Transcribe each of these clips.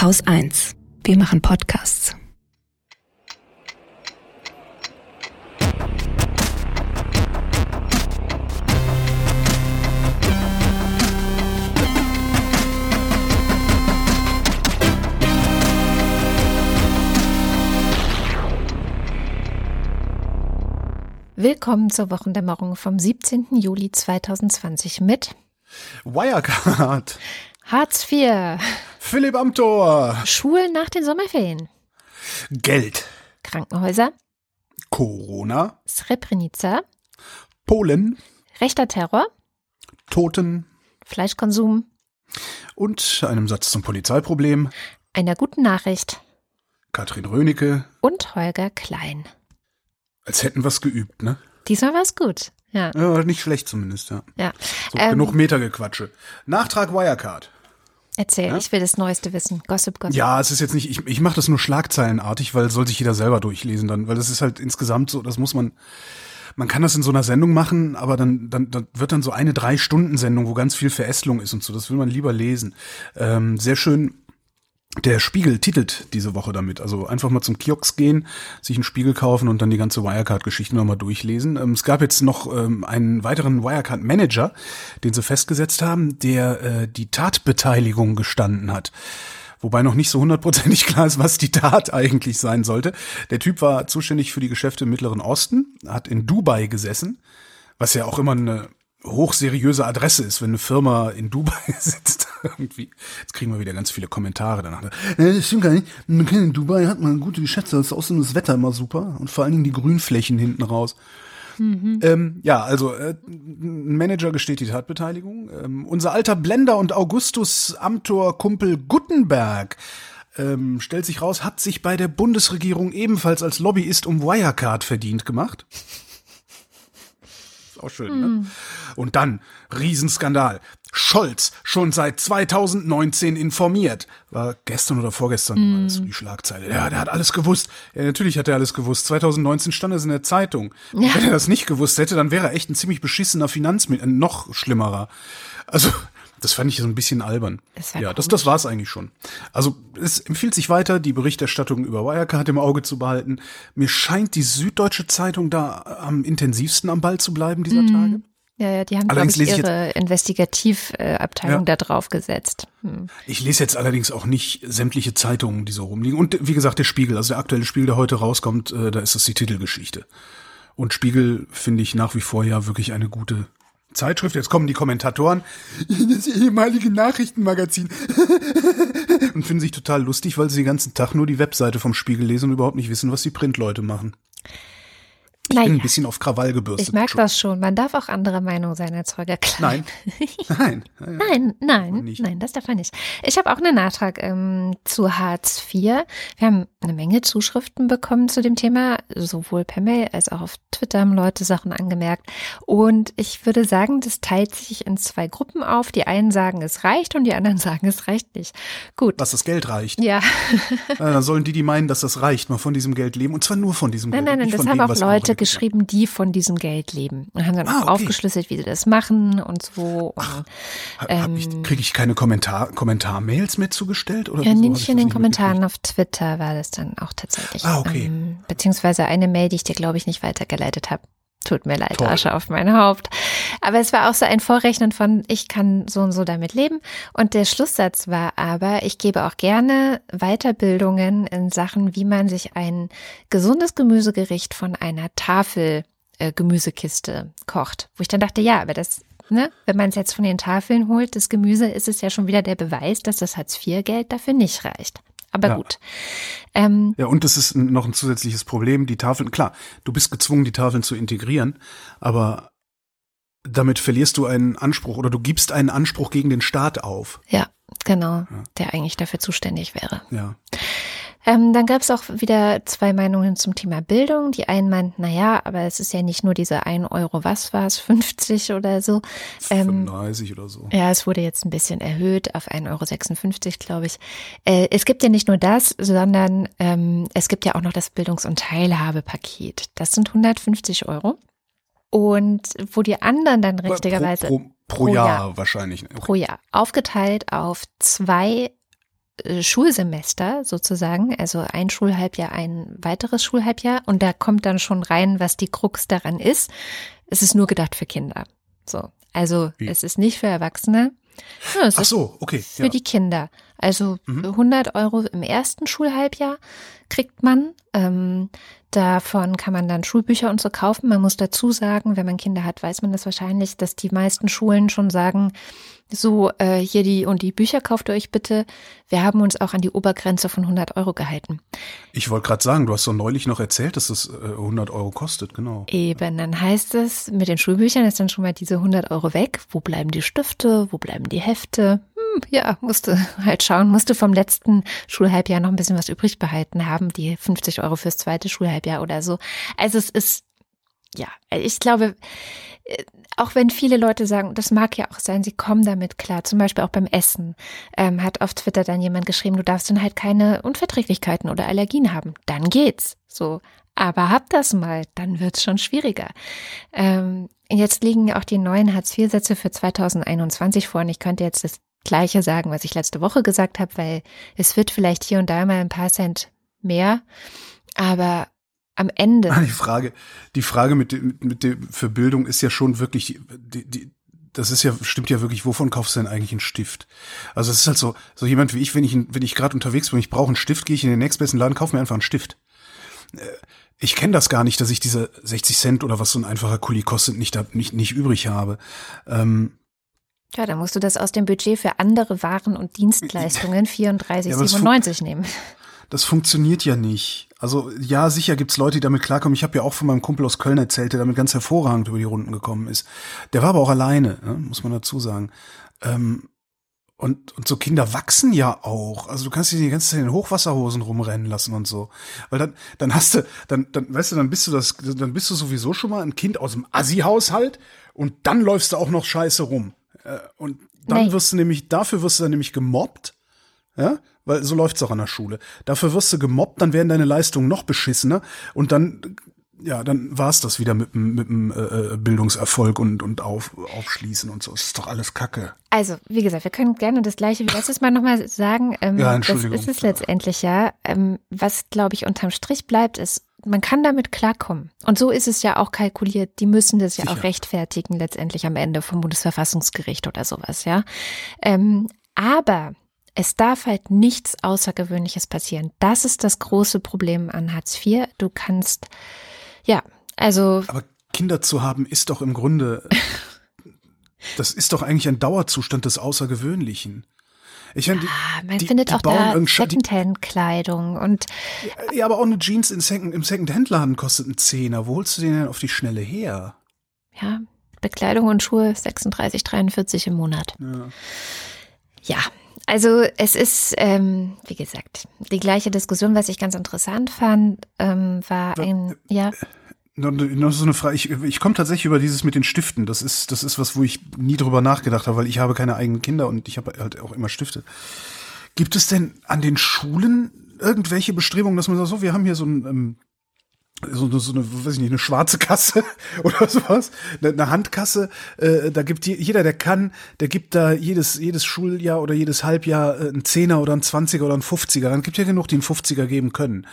Haus 1. Wir machen Podcasts. Willkommen zur Wochendämmerung vom 17. Juli 2020 mit Wirecard, Hartz IV, Philipp Amthor, Schulen nach den Sommerferien, Geld, Krankenhäuser, Corona, Srebrenica, Polen, rechter Terror, Toten Fleischkonsum, und einem Satz zum Polizeiproblem, einer guten Nachricht Katrin Rönecke, und Holger Klein. als hätten wir's geübt, ne? Diesmal war's gut. Ja, Ja, nicht schlecht zumindest, ja. ja. So, Ähm, genug Metergequatsche. Nachtrag Wirecard. Erzähl, Ja? ich will das Neueste wissen. Gossip, Gossip. Ja, es ist jetzt nicht, ich, ich mache das nur schlagzeilenartig, weil soll sich jeder selber durchlesen dann, weil das ist halt insgesamt so, das muss man, man kann das in so einer Sendung machen, aber dann, dann, dann wird dann so eine Drei-Stunden-Sendung, wo ganz viel Verästelung ist und so, das will man lieber lesen. Ähm, sehr schön, der Spiegel titelt diese Woche damit. Also einfach mal zum Kiosk gehen, sich einen Spiegel kaufen und dann die ganze Wirecard-Geschichte nochmal durchlesen. Ähm, es gab jetzt noch ähm, einen weiteren Wirecard-Manager, den sie festgesetzt haben, der äh, die Tatbeteiligung gestanden hat. Wobei noch nicht so hundertprozentig klar ist, was die Tat eigentlich sein sollte. Der Typ war zuständig für die Geschäfte im Mittleren Osten, hat in Dubai gesessen, was ja auch immer eine hochseriöse Adresse ist, wenn eine Firma in Dubai sitzt. Irgendwie. Jetzt kriegen wir wieder ganz viele Kommentare danach. Äh, das stimmt gar nicht. In Dubai hat man gute Geschäfte, das ist außerdem das Wetter immer super und vor allen Dingen die Grünflächen hinten raus. Ähm, ja, also äh, ein Manager gesteht die Tatbeteiligung. Ähm, unser alter Blender und Augustus Amtor Kumpel Guttenberg ähm, stellt sich raus, hat sich bei der Bundesregierung ebenfalls als Lobbyist um Wirecard verdient gemacht. Ist auch schön, ne? Und dann, Riesenskandal. Scholz, schon seit 2019 informiert. War gestern oder vorgestern war das so die Schlagzeile. Ja, der hat alles gewusst. Ja, natürlich hat er alles gewusst. 2019 stand es in der Zeitung. Und Wenn er das nicht gewusst hätte, dann wäre er echt ein ziemlich beschissener Finanzminister, äh, noch schlimmerer. Also, das fand ich so ein bisschen albern. Das war ja, das, das war's eigentlich schon. Also, es empfiehlt sich weiter, die Berichterstattung über Wirecard im Auge zu behalten. Mir scheint die Süddeutsche Zeitung da am intensivsten am Ball zu bleiben dieser Tage. Ja, ja, die haben, Allerdings ich, ihre Investigativabteilung Ja. da drauf gesetzt. Hm. Ich lese jetzt allerdings auch nicht sämtliche Zeitungen, die so rumliegen. Und wie gesagt, der Spiegel, also der aktuelle Spiegel, der heute rauskommt, äh, da ist das die Titelgeschichte. Und Spiegel finde ich nach wie vor ja wirklich eine gute Zeitschrift. Jetzt kommen die Kommentatoren, das ehemalige Nachrichtenmagazin, und finden sich total lustig, weil sie den ganzen Tag nur die Webseite vom Spiegel lesen und überhaupt nicht wissen, was die Printleute machen. Ich bin ein Naja, bisschen auf Krawall gebürstet. ich merke das schon. Man darf auch anderer Meinung sein als Holger Klein. Nein, nein. Nein, nein, nein, das darf man nicht. Ich habe auch einen Nachtrag ähm, zu Hartz IV. Wir haben eine Menge Zuschriften bekommen zu dem Thema, sowohl per Mail als auch auf Twitter haben Leute Sachen angemerkt. Und ich würde sagen, das teilt sich in zwei Gruppen auf. Die einen sagen, es reicht und die anderen sagen, es reicht nicht. Gut. Was das Geld reicht. Ja, Ja, dann sollen die, die meinen, dass das reicht, mal von diesem Geld leben. Und zwar nur von diesem nein, Geld. nein, nein, das haben dem, auch Leute. Geschrieben, die von diesem Geld leben. Und haben dann Ah, auch okay. aufgeschlüsselt, wie sie das machen und so. Ich, kriege ich keine Kommentar Kommentarmails mehr zugestellt? Oder Ja, nicht ich in den Kommentaren auf Twitter war das dann auch tatsächlich. Ah, okay. Ähm, beziehungsweise eine Mail, die ich dir, glaube ich, nicht weitergeleitet habe. Tut mir leid, Toll. Asche auf mein Haupt. Aber es war auch so ein Vorrechnen von, ich kann so und so damit leben. Und der Schlusssatz war aber, ich gebe auch gerne Weiterbildungen in Sachen, wie man sich ein gesundes Gemüsegericht von einer Tafel äh, Gemüsekiste kocht. Wo ich dann dachte, ja, aber das, ne, wenn man es jetzt von den Tafeln holt, das Gemüse, ist es ja schon wieder der Beweis, dass das Hartz-IV-Geld dafür nicht reicht. Aber Ja. gut. Ähm, Ja, und das ist noch ein zusätzliches Problem. Die Tafeln, klar, du bist gezwungen, die Tafeln zu integrieren, aber damit verlierst du einen Anspruch oder du gibst einen Anspruch gegen den Staat auf. ja, genau, der eigentlich dafür zuständig wäre. Ja. Ähm, dann gab es auch wieder zwei Meinungen zum Thema Bildung. Die einen meinten, naja, aber es ist ja nicht nur diese 1 Euro, was war es, 50 oder so. Ähm, 35 oder so. Ja, es wurde jetzt ein bisschen erhöht auf 1,56 Euro, glaube ich. Äh, es gibt ja nicht nur das, sondern ähm, es gibt ja auch noch das Bildungs- und Teilhabepaket. Das sind 150 Euro. Und wo die anderen dann richtigerweise Pro, pro, pro, pro Jahr, Jahr. wahrscheinlich. Okay. pro Jahr aufgeteilt auf zwei Schulsemester sozusagen, also ein Schulhalbjahr, ein weiteres Schulhalbjahr und da kommt dann schon rein, was die Krux daran ist. Es ist nur gedacht für Kinder. So, also Wie? es ist nicht für Erwachsene. Ja, Ach so, okay. Für ja. die Kinder. Also mhm. 100 Euro im ersten Schulhalbjahr kriegt man. Ähm, davon kann man dann Schulbücher und so kaufen. Man muss dazu sagen, wenn man Kinder hat, weiß man das wahrscheinlich, dass die meisten Schulen schon sagen, so, äh, hier die und die Bücher kauft ihr euch bitte. Wir haben uns auch an die Obergrenze von 100 Euro gehalten. Ich wollte gerade sagen, du hast so neulich noch erzählt, dass das äh, 100 Euro kostet, genau. Eben, dann heißt es, mit den Schulbüchern ist dann schon mal diese 100 Euro weg. Wo bleiben die Stifte? Wo bleiben die Hefte? Hm, ja, musste halt schauen, musste vom letzten Schulhalbjahr noch ein bisschen was übrig behalten haben, die 50 Euro fürs zweite Schulhalbjahr oder so. Also es ist, ja, ich glaube, äh, auch wenn viele Leute sagen, das mag ja auch sein, sie kommen damit klar, zum Beispiel auch beim Essen, ähm, hat auf Twitter dann jemand geschrieben, du darfst dann halt keine Unverträglichkeiten oder Allergien haben. Dann geht's. So. Aber hab das mal, dann wird's schon schwieriger. Ähm, jetzt liegen auch die neuen Hartz-IV-Sätze für 2021 vor und ich könnte jetzt das Gleiche sagen, was ich letzte Woche gesagt habe, weil es wird vielleicht hier und da mal ein paar Cent mehr, aber am Ende. Die Frage, die Frage mit dem, mit dem für Bildung ist ja schon wirklich, die, die, das ist ja, stimmt ja wirklich, wovon kaufst du denn eigentlich einen Stift? Also es ist halt so, so jemand wie ich, wenn ich, wenn ich gerade unterwegs bin, ich brauche einen Stift, gehe ich in den nächstbesten Laden, kaufe mir einfach einen Stift. Äh, ich kenne das gar nicht, dass ich diese 60 Cent oder was so ein einfacher Kuli kostet, nicht, nicht, nicht übrig habe. Ähm, ja, dann musst du das aus dem Budget für andere Waren und Dienstleistungen 34,97 ja, nehmen. Das funktioniert ja nicht. Also ja, sicher gibt's Leute, die damit klarkommen. Ich habe ja auch von meinem Kumpel aus Köln erzählt, der damit ganz hervorragend über die Runden gekommen ist. Der war aber auch alleine, ne? muss man dazu sagen. Ähm, und, und so Kinder wachsen ja auch. Also du kannst sie die ganze Zeit in den Hochwasserhosen rumrennen lassen und so. Weil dann, dann hast du, dann, dann, weißt du, dann bist du das, dann bist du sowieso schon mal ein Kind aus dem Assi-Haushalt und dann läufst du auch noch scheiße rum. Äh, und dann nee. wirst du nämlich, dafür wirst du dann nämlich gemobbt. Ja, weil so läuft's auch an der Schule. Dafür wirst du gemobbt, dann werden deine Leistungen noch beschissener und dann ja, dann war's das wieder mit, mit dem äh, äh, Bildungserfolg und, und auf, Aufschließen und so. Das ist doch alles Kacke. Also, wie gesagt, wir können gerne das Gleiche wie letztes Mal nochmal sagen. Ähm, ja, Entschuldigung. Das ist es letztendlich ja. Ähm, was, glaube ich, unterm Strich bleibt, ist, man kann damit klarkommen. Und so ist es ja auch kalkuliert. Die müssen das ja Sicher. auch rechtfertigen, letztendlich am Ende vom Bundesverfassungsgericht oder sowas, ja. Ähm, aber es darf halt nichts Außergewöhnliches passieren. Das ist das große Problem an Hartz IV. Du kannst, ja, also. Aber Kinder zu haben ist doch im Grunde, das ist doch eigentlich ein Dauerzustand des Außergewöhnlichen. Ich meine, ah, man die, findet die auch da Secondhand-Kleidung und ja, ja, aber auch eine Jeans im, Second, im Secondhand-Laden kostet einen Zehner. Wo holst du den denn auf die Schnelle her? Ja, Bekleidung und Schuhe 36, 43 im Monat. Ja, ja also es ist, ähm, wie gesagt, die gleiche Diskussion. Was ich ganz interessant fand, ähm, war ein, ja. Noch so eine Frage. Ich, ich komme tatsächlich über dieses mit den Stiften. Das ist, das ist was, wo ich nie drüber nachgedacht habe, weil ich habe keine eigenen Kinder und ich habe halt auch immer Stifte. Gibt es denn an den Schulen irgendwelche Bestrebungen, dass man sagt, so, wir haben hier so ein ähm, so, eine, so eine, weiß ich nicht, eine schwarze Kasse oder sowas, eine, eine Handkasse. Äh, da gibt jeder, der kann, der gibt da jedes jedes Schuljahr oder jedes Halbjahr äh, einen Zehner oder einen Zwanziger oder einen Fünfziger. Dann gibt ja genug, die einen Fünfziger geben können.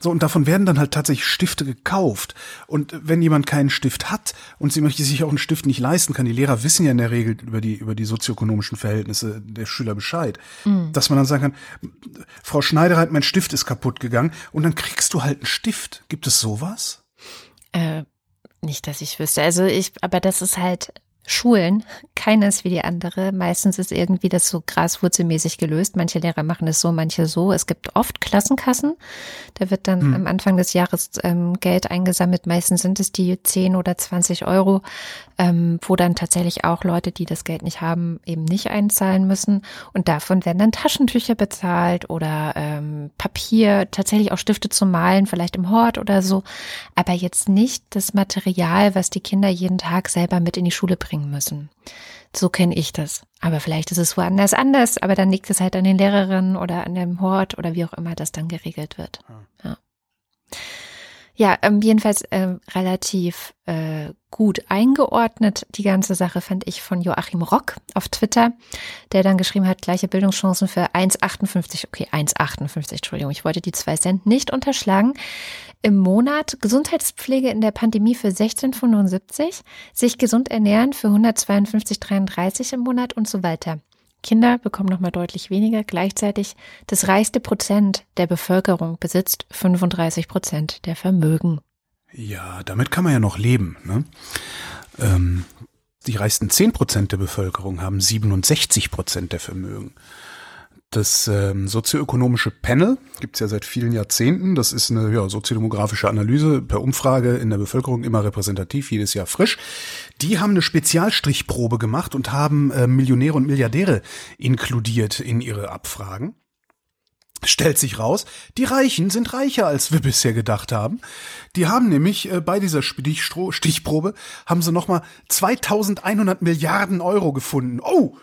So, und davon werden dann halt tatsächlich Stifte gekauft. Und wenn jemand keinen Stift hat und sie möchte sich auch einen Stift nicht leisten kann, die Lehrer wissen ja in der Regel über die, über die sozioökonomischen Verhältnisse der Schüler Bescheid, mhm. dass man dann sagen kann, Frau Schneidereit, mein Stift ist kaputt gegangen und dann kriegst du halt einen Stift. Gibt es sowas? Äh, nicht, dass ich wüsste. Also ich, aber das ist halt Schulen, keines wie die andere. Meistens ist irgendwie das so graswurzelmäßig gelöst. Manche Lehrer machen es so, manche so. Es gibt oft Klassenkassen. Da wird dann hm. am Anfang des Jahres ähm, Geld eingesammelt. Meistens sind es die 10 oder 20 Euro, ähm, wo dann tatsächlich auch Leute, die das Geld nicht haben, eben nicht einzahlen müssen. Und davon werden dann Taschentücher bezahlt oder ähm, Papier, tatsächlich auch Stifte zum Malen, vielleicht im Hort oder so. Aber jetzt nicht das Material, was die Kinder jeden Tag selber mit in die Schule bringen bringen müssen. So kenne ich das. Aber vielleicht ist es woanders anders, aber dann liegt es halt an den Lehrerinnen oder an dem Hort oder wie auch immer das dann geregelt wird. Ja. Ja, ähm, jedenfalls äh, relativ äh, gut eingeordnet. Die ganze Sache fand ich von Joachim Rock auf Twitter, der dann geschrieben hat, gleiche Bildungschancen für 1,58, okay, 1,58, Entschuldigung, ich wollte die zwei Cent nicht unterschlagen. Im Monat Gesundheitspflege in der Pandemie für 16,75, sich gesund ernähren für 152,33 im Monat und so weiter. Kinder bekommen nochmal deutlich weniger. Gleichzeitig das reichste Prozent der Bevölkerung besitzt 35 Prozent der Vermögen. Ja, damit kann man ja noch leben. Ne? Ähm, die reichsten 10 Prozent der Bevölkerung haben 67 Prozent der Vermögen. Das ähm, sozioökonomische Panel gibt's ja seit vielen Jahrzehnten. Das ist eine ja, soziodemografische Analyse per Umfrage in der Bevölkerung, immer repräsentativ, jedes Jahr frisch. Die haben eine Spezialstrichprobe gemacht und haben äh, Millionäre und Milliardäre inkludiert in ihre Abfragen. Stellt sich raus, die Reichen sind reicher, als wir bisher gedacht haben. Die haben nämlich äh, bei dieser Stichprobe haben sie nochmal 2100 Milliarden Euro gefunden. Oh,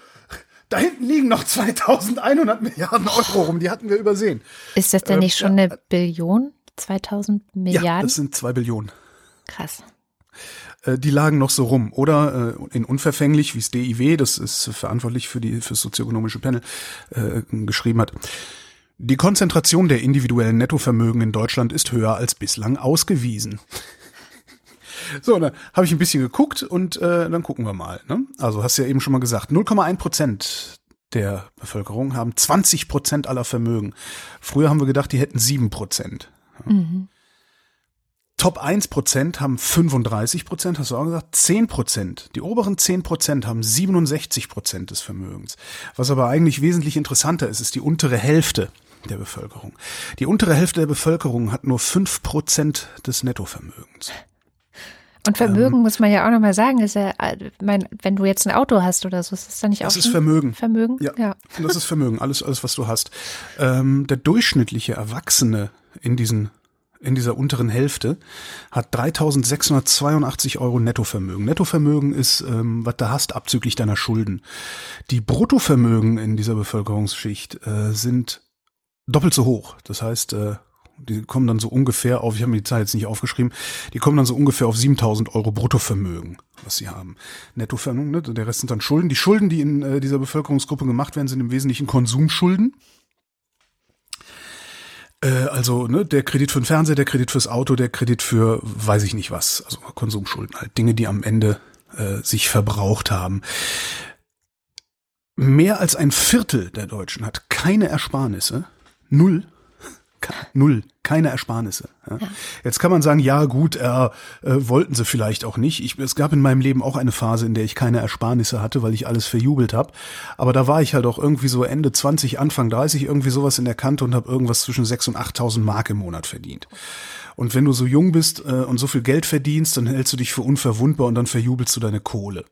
da hinten liegen noch 2100 Milliarden Euro rum, die hatten wir übersehen. Ist das denn nicht äh, schon eine Billion? 2000 Milliarden? Ja, das sind zwei Billionen. Krass. Äh, die lagen noch so rum. Oder äh, in unverfänglich, wie es DIW, das ist verantwortlich für die fürs sozioökonomische Panel, äh, geschrieben hat. Die Konzentration der individuellen Nettovermögen in Deutschland ist höher als bislang ausgewiesen. So, dann habe ich ein bisschen geguckt und äh, dann gucken wir mal. Ne? Also hast du ja eben schon mal gesagt, 0,1 Prozent der Bevölkerung haben 20 Prozent aller Vermögen. Früher haben wir gedacht, die hätten 7 Prozent. Mhm. Top 1 Prozent haben 35 Prozent, hast du auch gesagt, 10 Prozent. Die oberen 10 Prozent haben 67 Prozent des Vermögens. Was aber eigentlich wesentlich interessanter ist, ist die untere Hälfte der Bevölkerung. Die untere Hälfte der Bevölkerung hat nur 5 Prozent des Nettovermögens. Und Vermögen ähm, muss man ja auch nochmal sagen, ist ja, mein, wenn du jetzt ein Auto hast oder so, ist das dann nicht auch Das ist Vermögen. Vermögen? Ja, ja. Das ist Vermögen, alles, alles, was du hast. Ähm, der durchschnittliche Erwachsene in diesen in dieser unteren Hälfte hat 3.682 Euro Nettovermögen. Nettovermögen ist, ähm, was du hast, abzüglich deiner Schulden. Die Bruttovermögen in dieser Bevölkerungsschicht äh, sind doppelt so hoch. Das heißt, äh, die kommen dann so ungefähr auf, ich habe mir die Zahl jetzt nicht aufgeschrieben, die kommen dann so ungefähr auf 7000 Euro Bruttovermögen, was sie haben. Nettovermögen, ne? der Rest sind dann Schulden. Die Schulden, die in äh, dieser Bevölkerungsgruppe gemacht werden, sind im Wesentlichen Konsumschulden. Äh, also ne, der Kredit für den Fernseher, der Kredit fürs Auto, der Kredit für weiß ich nicht was, also Konsumschulden halt, Dinge, die am Ende äh, sich verbraucht haben. Mehr als ein Viertel der Deutschen hat keine Ersparnisse, null null, keine Ersparnisse. Ja. Jetzt kann man sagen, ja gut, äh, äh, wollten sie vielleicht auch nicht. Ich, es gab in meinem Leben auch eine Phase, in der ich keine Ersparnisse hatte, weil ich alles verjubelt habe. Aber da war ich halt auch irgendwie so Ende 20, Anfang 30, irgendwie sowas in der Kante und habe irgendwas zwischen 6.000 und 8.000 Mark im Monat verdient. Und wenn du so jung bist äh, und so viel Geld verdienst, dann hältst du dich für unverwundbar und dann verjubelst du deine Kohle.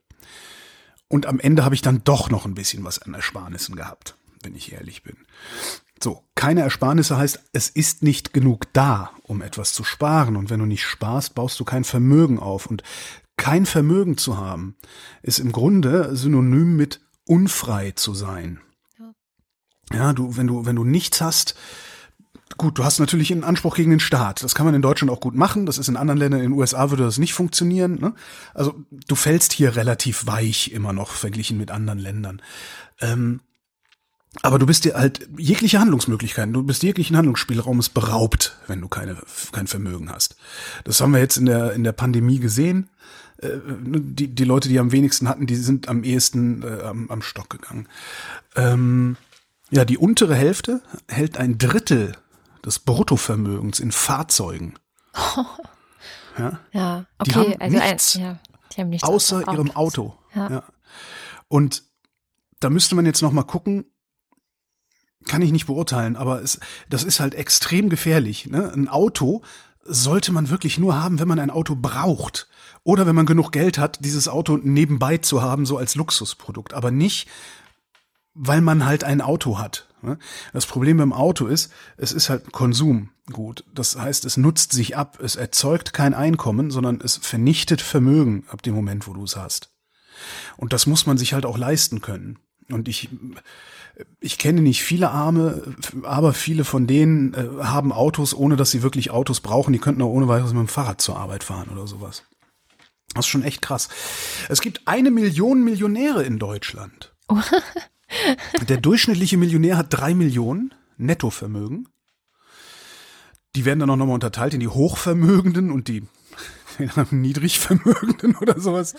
Und am Ende habe ich dann doch noch ein bisschen was an Ersparnissen gehabt, wenn ich ehrlich bin. So, keine Ersparnisse heißt, es ist nicht genug da, um etwas zu sparen. Und wenn du nicht sparst, baust du kein Vermögen auf. Und kein Vermögen zu haben, ist im Grunde synonym mit unfrei zu sein. Ja, du, wenn du, wenn du nichts hast, Gut, du hast natürlich einen Anspruch gegen den Staat. Das kann man in Deutschland auch gut machen. Das ist in anderen Ländern, in den USA würde das nicht funktionieren. Ne? Also du fällst hier relativ weich immer noch verglichen mit anderen Ländern. Ähm, aber du bist dir halt jegliche Handlungsmöglichkeiten, du bist jeglichen Handlungsspielraumes beraubt, wenn du keine, kein Vermögen hast. Das haben wir jetzt in der, in der Pandemie gesehen. Äh, die, die Leute, die am wenigsten hatten, die sind am ehesten äh, am, am Stock gegangen. Ähm, ja, die untere Hälfte hält ein Drittel des Bruttovermögens in Fahrzeugen. Ja, ja okay. Die haben also nichts, ein, ja, die haben nichts außer ihrem Auto. Ja. ja. Und da müsste man jetzt noch mal gucken, kann ich nicht beurteilen, aber es, das ist halt extrem gefährlich. Ne? Ein Auto sollte man wirklich nur haben, wenn man ein Auto braucht. Oder wenn man genug Geld hat, dieses Auto nebenbei zu haben, so als Luxusprodukt. Aber nicht, weil man halt ein Auto hat. Ne? Das Problem beim Auto ist, es ist halt Konsumgut. Das heißt, es nutzt sich ab, es erzeugt kein Einkommen, sondern es vernichtet Vermögen ab dem Moment, wo du es hast. Und das muss man sich halt auch leisten können. Und ich Ich kenne nicht viele Arme, aber viele von denen äh, haben Autos, ohne dass sie wirklich Autos brauchen. Die könnten auch ohne weiteres mit dem Fahrrad zur Arbeit fahren oder sowas. Das ist schon echt krass. Es gibt eine Million Millionäre in Deutschland. Der durchschnittliche Millionär hat drei Millionen Nettovermögen. Die werden dann auch nochmal unterteilt in die Hochvermögenden und die Niedrigvermögenden oder sowas.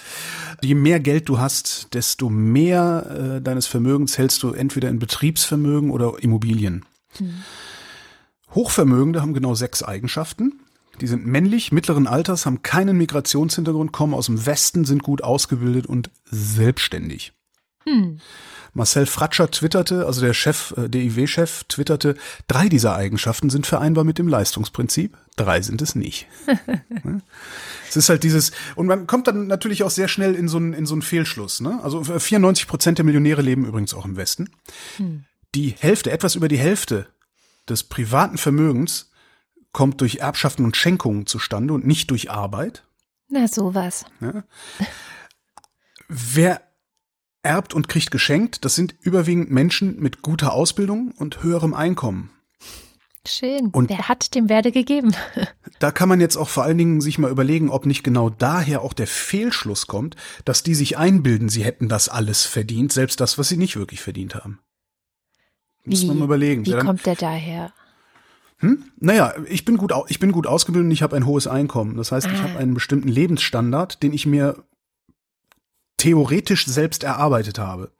Je mehr Geld du hast, desto mehr äh, deines Vermögens hältst du entweder in Betriebsvermögen oder Immobilien. Hm. Hochvermögende haben genau sechs Eigenschaften. Die sind männlich, mittleren Alters, haben keinen Migrationshintergrund, kommen aus dem Westen, sind gut ausgebildet und selbstständig. Hm. Marcel Fratscher twitterte, also der Chef, äh, DIW-Chef twitterte, drei dieser Eigenschaften sind vereinbar mit dem Leistungsprinzip, drei sind es nicht. es ist halt dieses, und man kommt dann natürlich auch sehr schnell in so einen, in so einen Fehlschluss. Ne? Also 94 Prozent der Millionäre leben übrigens auch im Westen. Hm. Die Hälfte, etwas über die Hälfte des privaten Vermögens kommt durch Erbschaften und Schenkungen zustande und nicht durch Arbeit. Na, sowas. Ja. Wer erbt und kriegt geschenkt, das sind überwiegend Menschen mit guter Ausbildung und höherem Einkommen. Schön. Und wer hat dem Werde gegeben? Da kann man jetzt auch vor allen Dingen sich mal überlegen, ob nicht genau daher auch der Fehlschluss kommt, dass die sich einbilden, sie hätten das alles verdient, selbst das, was sie nicht wirklich verdient haben. Muss wie, man mal überlegen. Wie dann, kommt der daher? Hm? Naja, ich bin gut, ich bin gut ausgebildet und ich habe ein hohes Einkommen. Das heißt, ah. ich habe einen bestimmten Lebensstandard, den ich mir theoretisch selbst erarbeitet habe.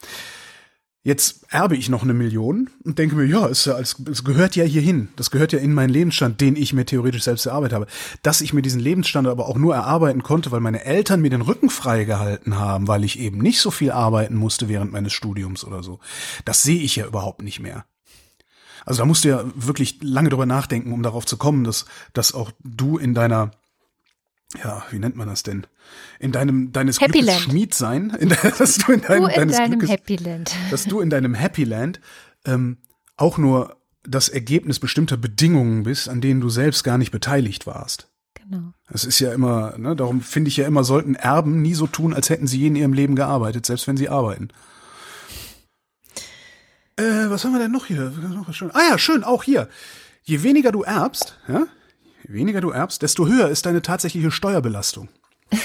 Jetzt erbe ich noch eine Million und denke mir, ja, es, es gehört ja hierhin. Das gehört ja in meinen Lebensstand, den ich mir theoretisch selbst erarbeitet habe. Dass ich mir diesen Lebensstand aber auch nur erarbeiten konnte, weil meine Eltern mir den Rücken frei gehalten haben, weil ich eben nicht so viel arbeiten musste während meines Studiums oder so. Das sehe ich ja überhaupt nicht mehr. Also da musst du ja wirklich lange drüber nachdenken, um darauf zu kommen, dass, dass auch du in deiner ja, wie nennt man das denn? In deinem deines Happy Glückes Land. Schmied sein, in, dass du in, dein, du in deines deinem Glückes, Happy Land. dass du in deinem Happy Land ähm, auch nur das Ergebnis bestimmter Bedingungen bist, an denen du selbst gar nicht beteiligt warst. Genau. Das ist ja immer, ne, darum finde ich ja immer, sollten Erben nie so tun, als hätten sie je in ihrem Leben gearbeitet, selbst wenn sie arbeiten. Äh, was haben wir denn noch hier? Ah ja, schön, auch hier. Je weniger du erbst, ja, weniger du erbst, desto höher ist deine tatsächliche Steuerbelastung.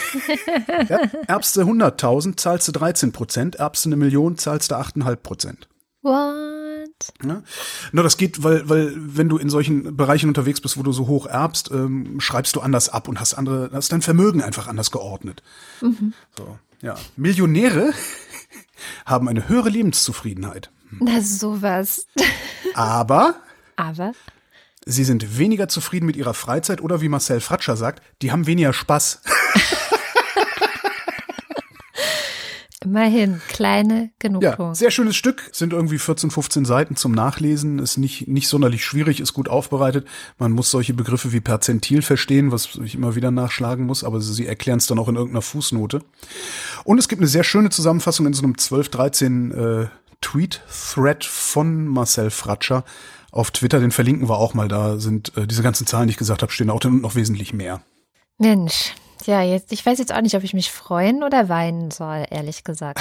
erbst du 100.000, zahlst du 13 Prozent, erbst du eine Million, zahlst du 8,5 Prozent. What? Ja? Na, das geht, weil, weil wenn du in solchen Bereichen unterwegs bist, wo du so hoch erbst, ähm, schreibst du anders ab und hast andere, hast dein Vermögen einfach anders geordnet. Mhm. So, ja. Millionäre haben eine höhere Lebenszufriedenheit. Na, sowas. Aber. Aber. Sie sind weniger zufrieden mit ihrer Freizeit oder wie Marcel Fratscher sagt, die haben weniger Spaß. Immerhin, kleine Genugtuung. Ja, sehr schönes Stück, sind irgendwie 14, 15 Seiten zum Nachlesen, ist nicht, nicht sonderlich schwierig, ist gut aufbereitet. Man muss solche Begriffe wie Perzentil verstehen, was ich immer wieder nachschlagen muss, aber sie erklären es dann auch in irgendeiner Fußnote. Und es gibt eine sehr schöne Zusammenfassung in so einem 12, 13 äh, Tweet-Thread von Marcel Fratscher, auf Twitter, den verlinken wir auch mal. Da sind äh, diese ganzen Zahlen, die ich gesagt habe, stehen auch noch wesentlich mehr. Mensch, ja, jetzt, ich weiß jetzt auch nicht, ob ich mich freuen oder weinen soll, ehrlich gesagt.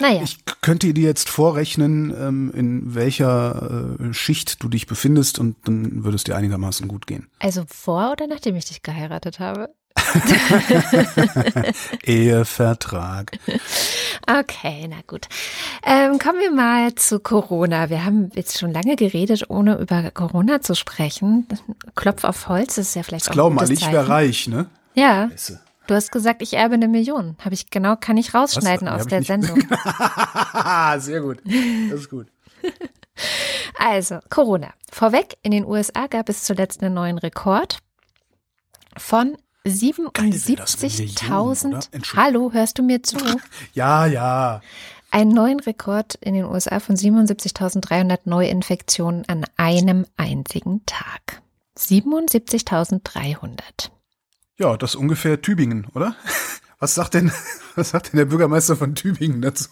Naja. Ich könnte dir jetzt vorrechnen, ähm, in welcher äh, Schicht du dich befindest und dann würde es dir einigermaßen gut gehen. Also vor oder nachdem ich dich geheiratet habe? Ehevertrag. Okay, na gut. Ähm, kommen wir mal zu Corona. Wir haben jetzt schon lange geredet, ohne über Corona zu sprechen. Klopf auf Holz ist ja vielleicht das auch glauben alle, ich wäre reich, ne? Ja. Du hast gesagt, ich erbe eine Million. Habe ich genau, kann ich rausschneiden Was? aus der Sendung. Sehr gut. Das ist gut. Also, Corona. Vorweg, in den USA gab es zuletzt einen neuen Rekord von 77.000. Hallo, hörst du mir zu? ja, ja. Einen neuen Rekord in den USA von 77.300 Neuinfektionen an einem einzigen Tag. 77.300. Ja, das ist ungefähr Tübingen, oder? Was sagt denn, was sagt denn der Bürgermeister von Tübingen dazu?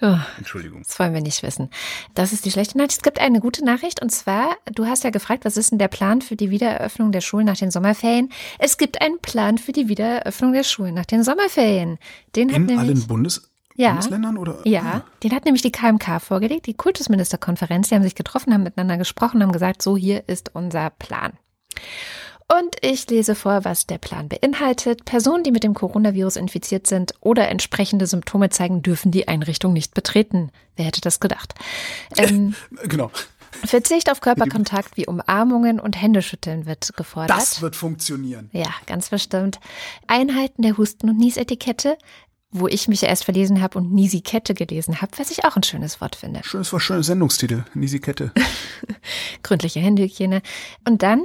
Oh, Entschuldigung. Das wollen wir nicht wissen. Das ist die schlechte Nachricht. Es gibt eine gute Nachricht und zwar, du hast ja gefragt, was ist denn der Plan für die Wiedereröffnung der Schulen nach den Sommerferien? Es gibt einen Plan für die Wiedereröffnung der Schulen nach den Sommerferien. Den In allen Bundes Ja. Bundesländern oder? Ja, Ah, den hat nämlich die KMK vorgelegt, die Kultusministerkonferenz. Die haben sich getroffen, haben miteinander gesprochen, haben gesagt, so hier ist unser Plan. Und ich lese vor, was der Plan beinhaltet. Personen, die mit dem Coronavirus infiziert sind oder entsprechende Symptome zeigen, dürfen die Einrichtung nicht betreten. Wer hätte das gedacht? Ähm, Genau. Verzicht auf Körperkontakt wie Umarmungen und Händeschütteln wird gefordert. Das wird funktionieren. Ja, ganz bestimmt. Einhalten der Husten- und Niesetikette, wo ich mich erst verlesen habe und Niesikette gelesen habe, was ich auch ein schönes Wort finde. Schönes war schöner Sendungstitel. Nisi Kette. Gründliche Händehygiene. Und dann,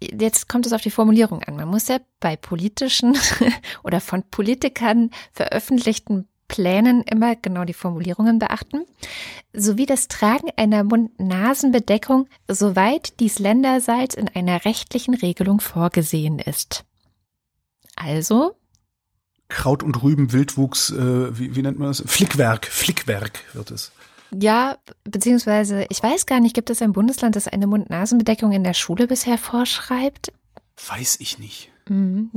jetzt kommt es auf die Formulierung an. Man muss ja bei politischen oder von Politikern veröffentlichten Plänen immer genau die Formulierungen beachten, sowie das Tragen einer Mund-Nasen-Bedeckung, soweit dies länderseits in einer rechtlichen Regelung vorgesehen ist. Also, Kraut und Rüben, Wildwuchs, äh, wie, wie nennt man das? Flickwerk. Flickwerk wird es. Ja, beziehungsweise, ich weiß gar nicht, gibt es ein Bundesland, das eine Mund-Nasen-Bedeckung in der Schule bisher vorschreibt? Weiß ich nicht. Mhm.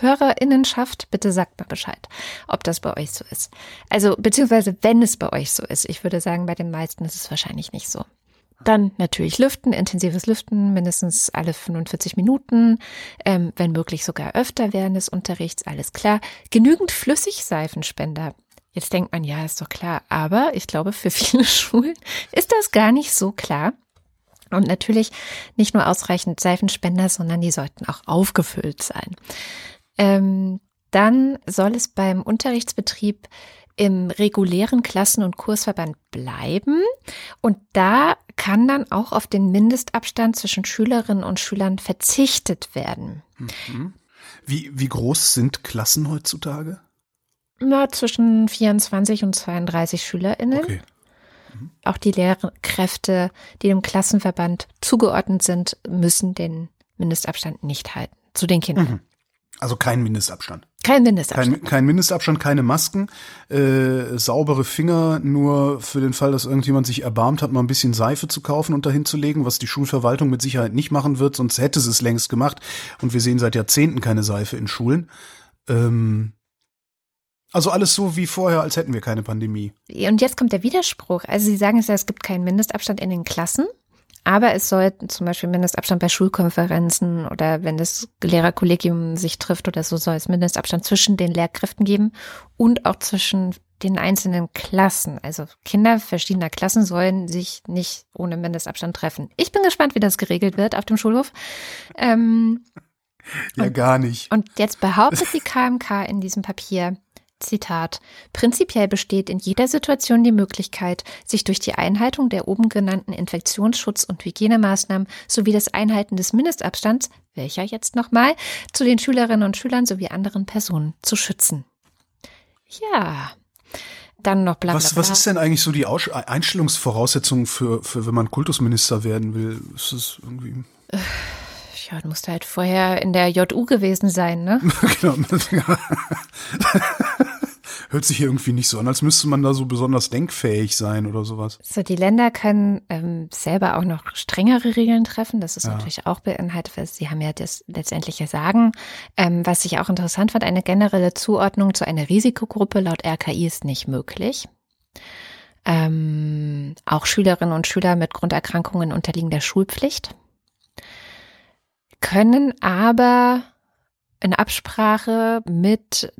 Hörerinnenschaft, bitte sagt mal Bescheid, ob das bei euch so ist. Also, beziehungsweise, wenn es bei euch so ist. Ich würde sagen, bei den meisten ist es wahrscheinlich nicht so. Dann natürlich Lüften, intensives Lüften, mindestens alle 45 Minuten, ähm, wenn möglich sogar öfter während des Unterrichts, alles klar. Genügend Flüssigseifenspender. Jetzt denkt man, ja, ist doch klar. Aber ich glaube, für viele Schulen ist das gar nicht so klar. Und natürlich nicht nur ausreichend Seifenspender, sondern die sollten auch aufgefüllt sein. Ähm, dann soll es beim Unterrichtsbetrieb im regulären Klassen- und Kursverband bleiben. Und da kann dann auch auf den Mindestabstand zwischen Schülerinnen und Schülern verzichtet werden. Wie, wie groß sind Klassen heutzutage? Na, zwischen 24 und 32 SchülerInnen. Okay. Auch die Lehrkräfte, die dem Klassenverband zugeordnet sind, müssen den Mindestabstand nicht halten. Zu den Kindern. Also kein Mindestabstand. Kein Mindestabstand. Kein, kein Mindestabstand, keine Masken, äh, saubere Finger, nur für den Fall, dass irgendjemand sich erbarmt hat, mal ein bisschen Seife zu kaufen und dahin zu legen, was die Schulverwaltung mit Sicherheit nicht machen wird, sonst hätte sie es längst gemacht. Und wir sehen seit Jahrzehnten keine Seife in Schulen. Ähm, also alles so wie vorher, als hätten wir keine Pandemie. Und jetzt kommt der Widerspruch. Also Sie sagen es ja, es gibt keinen Mindestabstand in den Klassen, aber es soll zum Beispiel Mindestabstand bei Schulkonferenzen oder wenn das Lehrerkollegium sich trifft oder so, soll es Mindestabstand zwischen den Lehrkräften geben und auch zwischen den einzelnen Klassen. Also Kinder verschiedener Klassen sollen sich nicht ohne Mindestabstand treffen. Ich bin gespannt, wie das geregelt wird auf dem Schulhof. Ähm, Ja, gar nicht. und jetzt behauptet die KMK in diesem Papier, Zitat, prinzipiell besteht in jeder Situation die Möglichkeit, sich durch die Einhaltung der oben genannten Infektionsschutz- und Hygienemaßnahmen sowie das Einhalten des Mindestabstands, welcher jetzt nochmal, zu den Schülerinnen und Schülern sowie anderen Personen zu schützen. Ja. Dann noch bla bla Was, bla. was ist denn eigentlich so die Aus Einstellungsvoraussetzung für, für, wenn man Kultusminister werden will? Ist es irgendwie. Ja, du musst halt vorher in der JU gewesen sein, ne? genau. Hört sich hier irgendwie nicht so an, als müsste man da so besonders denkfähig sein oder sowas. So, die Länder können ähm, selber auch noch strengere Regeln treffen. Das ist Ja. natürlich auch beinhaltet, weil sie haben ja das letztendliche Sagen. Ähm, was ich auch interessant fand, eine generelle Zuordnung zu einer Risikogruppe laut RKI ist nicht möglich. Ähm, auch Schülerinnen und Schüler mit Grunderkrankungen unterliegen der Schulpflicht, können aber in Absprache mit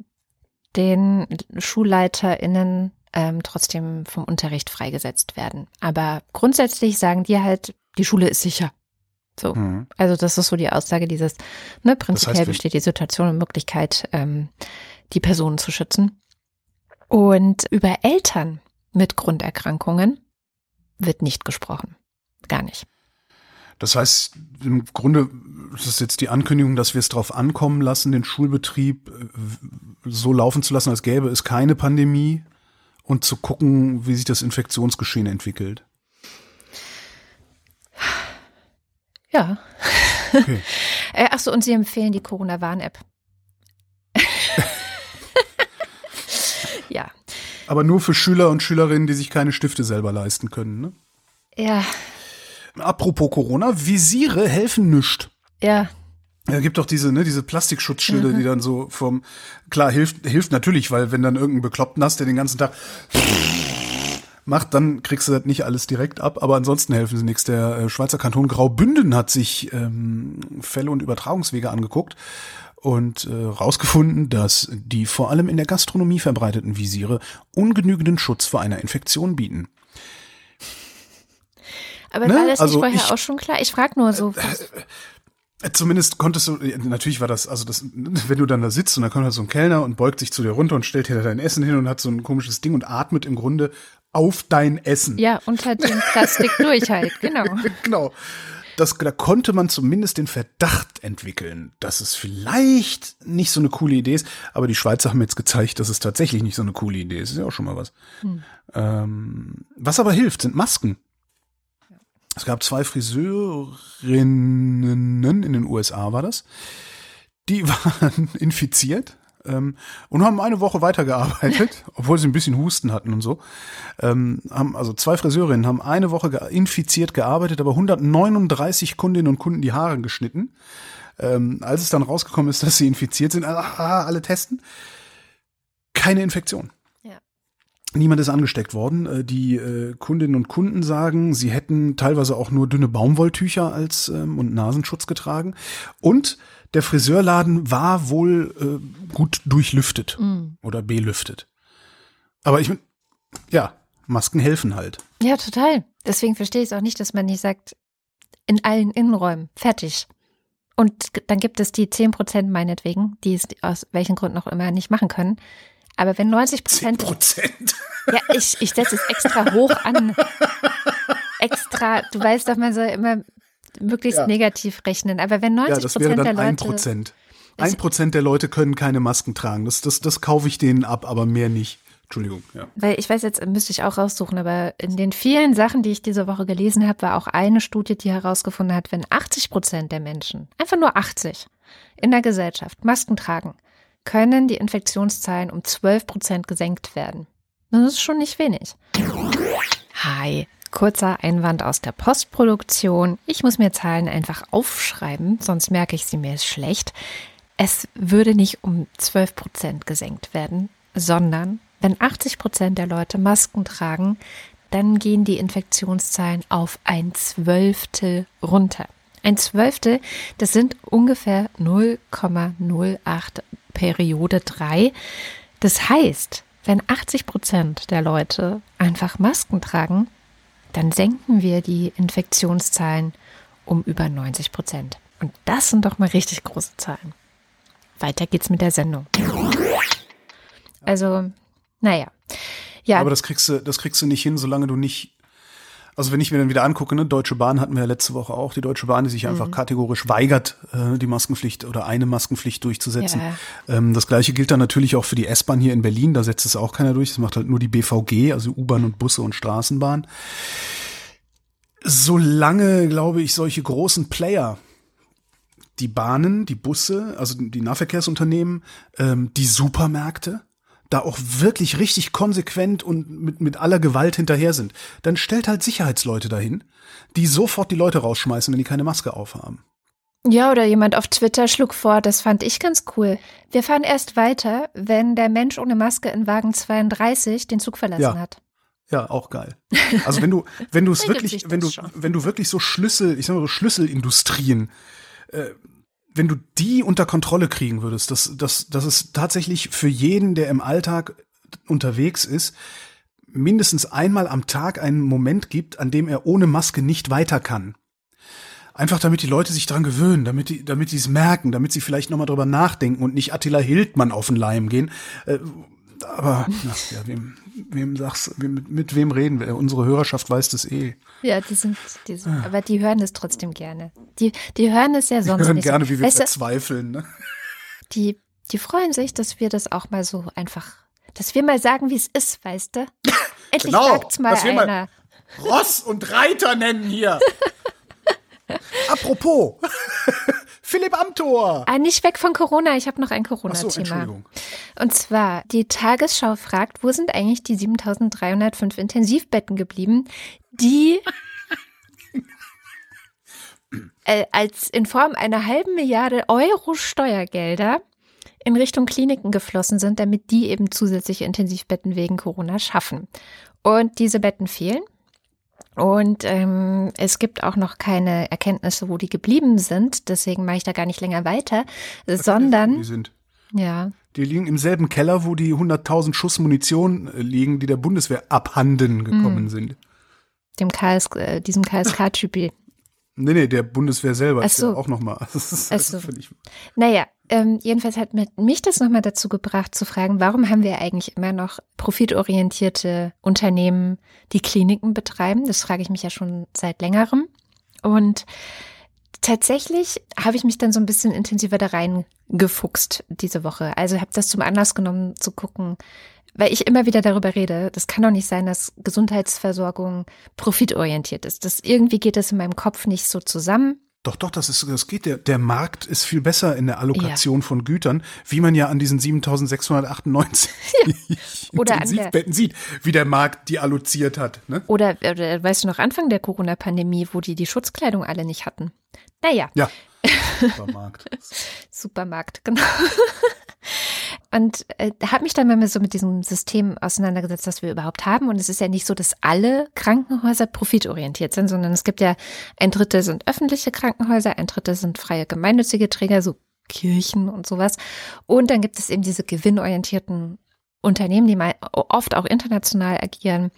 den SchulleiterInnen ähm, trotzdem vom Unterricht freigesetzt werden. Aber grundsätzlich sagen die halt, die Schule ist sicher. So. Hm. Also das ist so die Aussage dieses, ne, prinzipiell heißt, wenn- besteht die Situation und Möglichkeit, ähm, die Personen zu schützen. Und über Eltern mit Grunderkrankungen wird nicht gesprochen. Gar nicht. Das heißt, im Grunde ist es jetzt die Ankündigung, dass wir es darauf ankommen lassen, den Schulbetrieb äh, so laufen zu lassen, als gäbe es keine Pandemie und zu gucken, wie sich das Infektionsgeschehen entwickelt. Ja. Okay. Äh, ach so, und sie empfehlen die Corona-Warn-App. ja. Aber nur für Schüler und Schülerinnen, die sich keine Stifte selber leisten können. Ne? Ja, Apropos Corona, Visiere helfen nischt. ja. Ja, gibt doch diese, ne, diese Plastikschutzschilde, mhm. die dann so vom, klar, hilft, hilft natürlich, weil wenn dann irgendein Bekloppten hast, der den ganzen Tag macht, dann kriegst du das nicht alles direkt ab, aber ansonsten helfen sie nichts. Der äh, Schweizer Kanton Graubünden hat sich ähm, Fälle und Übertragungswege angeguckt und äh, rausgefunden, dass die vor allem in der Gastronomie verbreiteten Visiere ungenügenden Schutz vor einer Infektion bieten. Aber ne? war das also nicht vorher ich, auch schon klar? Ich frage nur so. Äh, äh, zumindest konntest du, natürlich war das, also das, wenn du dann da sitzt und da kommt halt so ein Kellner und beugt sich zu dir runter und stellt dir dein Essen hin und hat so ein komisches Ding und atmet im Grunde auf dein Essen. Ja, unter dem Plastik durch halt, genau. genau. Das, da konnte man zumindest den Verdacht entwickeln, dass es vielleicht nicht so eine coole Idee ist. Aber die Schweizer haben jetzt gezeigt, dass es tatsächlich nicht so eine coole Idee ist. Das ist ja auch schon mal was. Hm. Ähm, was aber hilft, sind Masken. Es gab zwei Friseurinnen in den USA, war das. Die waren infiziert ähm, und haben eine Woche weitergearbeitet, obwohl sie ein bisschen Husten hatten und so. Ähm, haben, also zwei Friseurinnen haben eine Woche ge infiziert gearbeitet, aber 139 Kundinnen und Kunden die Haare geschnitten. Ähm, als es dann rausgekommen ist, dass sie infiziert sind, ah, alle testen, keine Infektion. Niemand ist angesteckt worden. Äh, die äh, Kundinnen und Kunden sagen, sie hätten teilweise auch nur dünne Baumwolltücher als ähm, und Nasenschutz getragen. Und der Friseurladen war wohl äh, gut durchlüftet mm. oder belüftet. Aber ich, ja, Masken helfen halt. Ja, total. Deswegen verstehe ich es auch nicht, dass man nicht sagt, in allen Innenräumen, fertig. Und dann gibt es die 10 Prozent meinetwegen, die es aus welchen Gründen auch immer nicht machen können. Aber wenn 90 Prozent. Prozent. Ja, ich, ich setze es extra hoch an. Extra, du weißt doch, man soll immer möglichst ja. negativ rechnen. Aber wenn 90 ja, das wäre dann der Leute. Ein Prozent. Ein Prozent der Leute können keine Masken tragen. Das, das, das kaufe ich denen ab, aber mehr nicht. Entschuldigung, ja. Weil ich weiß, jetzt müsste ich auch raussuchen, aber in den vielen Sachen, die ich diese Woche gelesen habe, war auch eine Studie, die herausgefunden hat, wenn 80 Prozent der Menschen, einfach nur 80, in der Gesellschaft Masken tragen, können die Infektionszahlen um 12 Prozent gesenkt werden. Das ist schon nicht wenig. Hi, kurzer Einwand aus der Postproduktion. Ich muss mir Zahlen einfach aufschreiben, sonst merke ich sie mir schlecht. Es würde nicht um 12 Prozent gesenkt werden, sondern wenn 80 Prozent der Leute Masken tragen, dann gehen die Infektionszahlen auf ein Zwölftel runter. Ein Zwölftel, das sind ungefähr 0,08 Periode 3. Das heißt, wenn 80 Prozent der Leute einfach Masken tragen, dann senken wir die Infektionszahlen um über 90 Prozent. Und das sind doch mal richtig große Zahlen. Weiter geht's mit der Sendung. Also, naja. Ja. Aber das kriegst du, das kriegst du nicht hin, solange du nicht also wenn ich mir dann wieder angucke, ne, Deutsche Bahn hatten wir ja letzte Woche auch, die Deutsche Bahn, die sich einfach mhm. kategorisch weigert, äh, die Maskenpflicht oder eine Maskenpflicht durchzusetzen. Ja. Ähm, das gleiche gilt dann natürlich auch für die S-Bahn hier in Berlin, da setzt es auch keiner durch, das macht halt nur die BVG, also U-Bahn und Busse und Straßenbahn. Solange, glaube ich, solche großen Player die Bahnen, die Busse, also die Nahverkehrsunternehmen, ähm, die Supermärkte, da auch wirklich richtig konsequent und mit, mit aller Gewalt hinterher sind, dann stellt halt Sicherheitsleute dahin, die sofort die Leute rausschmeißen, wenn die keine Maske aufhaben. Ja, oder jemand auf Twitter schlug vor, das fand ich ganz cool. Wir fahren erst weiter, wenn der Mensch ohne Maske in Wagen 32 den Zug verlassen ja. hat. Ja, auch geil. Also wenn du, wenn du es wirklich, wenn du, schon. wenn du wirklich so Schlüssel, ich sag mal so Schlüsselindustrien äh, wenn du die unter Kontrolle kriegen würdest, dass, dass, dass es tatsächlich für jeden, der im Alltag unterwegs ist, mindestens einmal am Tag einen Moment gibt, an dem er ohne Maske nicht weiter kann. Einfach damit die Leute sich dran gewöhnen, damit die, damit sie es merken, damit sie vielleicht nochmal drüber nachdenken und nicht Attila Hildmann auf den Leim gehen. Äh, aber na, ja, wem, wem sagst, mit, mit wem reden wir? Unsere Hörerschaft weiß das eh. Ja, die sind, die sind ah. aber die hören es trotzdem gerne. Die, die hören es ja sonst die hören nicht. gerne, wie wir weißt verzweifeln. Ne? Die, die freuen sich, dass wir das auch mal so einfach, dass wir mal sagen, wie es ist, weißt du? Endlich genau, sagt's mal dass einer. Mal Ross und Reiter nennen hier. Apropos, Philipp Amthor. Ah, nicht weg von Corona, ich habe noch ein Corona-Thema. So, Und zwar, die Tagesschau fragt, wo sind eigentlich die 7305 Intensivbetten geblieben, die äh, als in Form einer halben Milliarde Euro Steuergelder in Richtung Kliniken geflossen sind, damit die eben zusätzliche Intensivbetten wegen Corona schaffen. Und diese Betten fehlen. Und ähm, es gibt auch noch keine Erkenntnisse, wo die geblieben sind. Deswegen mache ich da gar nicht länger weiter, sondern Die sind. ja, Die liegen im selben Keller, wo die 100.000 Schuss Munition äh, liegen, die der Bundeswehr abhanden gekommen sind. dem KS, äh, diesem KSK-Typ. Nee, nee, der Bundeswehr selber Ach ist so. ja auch nochmal. Das ist also so. völlig. Naja, ähm, jedenfalls hat mich das nochmal dazu gebracht zu fragen, warum haben wir eigentlich immer noch profitorientierte Unternehmen, die Kliniken betreiben? Das frage ich mich ja schon seit längerem. Und tatsächlich habe ich mich dann so ein bisschen intensiver da reingefuchst diese Woche. Also habe das zum Anlass genommen zu gucken, weil ich immer wieder darüber rede, das kann doch nicht sein, dass Gesundheitsversorgung profitorientiert ist. Das irgendwie geht das in meinem Kopf nicht so zusammen. Doch, doch, das ist, das geht. Der, der Markt ist viel besser in der Allokation von Gütern, wie man ja an diesen 7698 Oder an der- Intensivbetten sieht, wie der Markt die alloziert hat. Ne? Oder, oder weißt du noch, Anfang der Corona-Pandemie, wo die die Schutzkleidung alle nicht hatten. Naja, Ja. Supermarkt. Supermarkt, genau. Und äh, habe mich dann mal so mit diesem System auseinandergesetzt, das wir überhaupt haben. Und es ist ja nicht so, dass alle Krankenhäuser profitorientiert sind, sondern es gibt ja ein Drittel sind öffentliche Krankenhäuser, ein Drittel sind freie gemeinnützige Träger, so Kirchen und sowas. Und dann gibt es eben diese gewinnorientierten Unternehmen, die mal oft auch international agieren.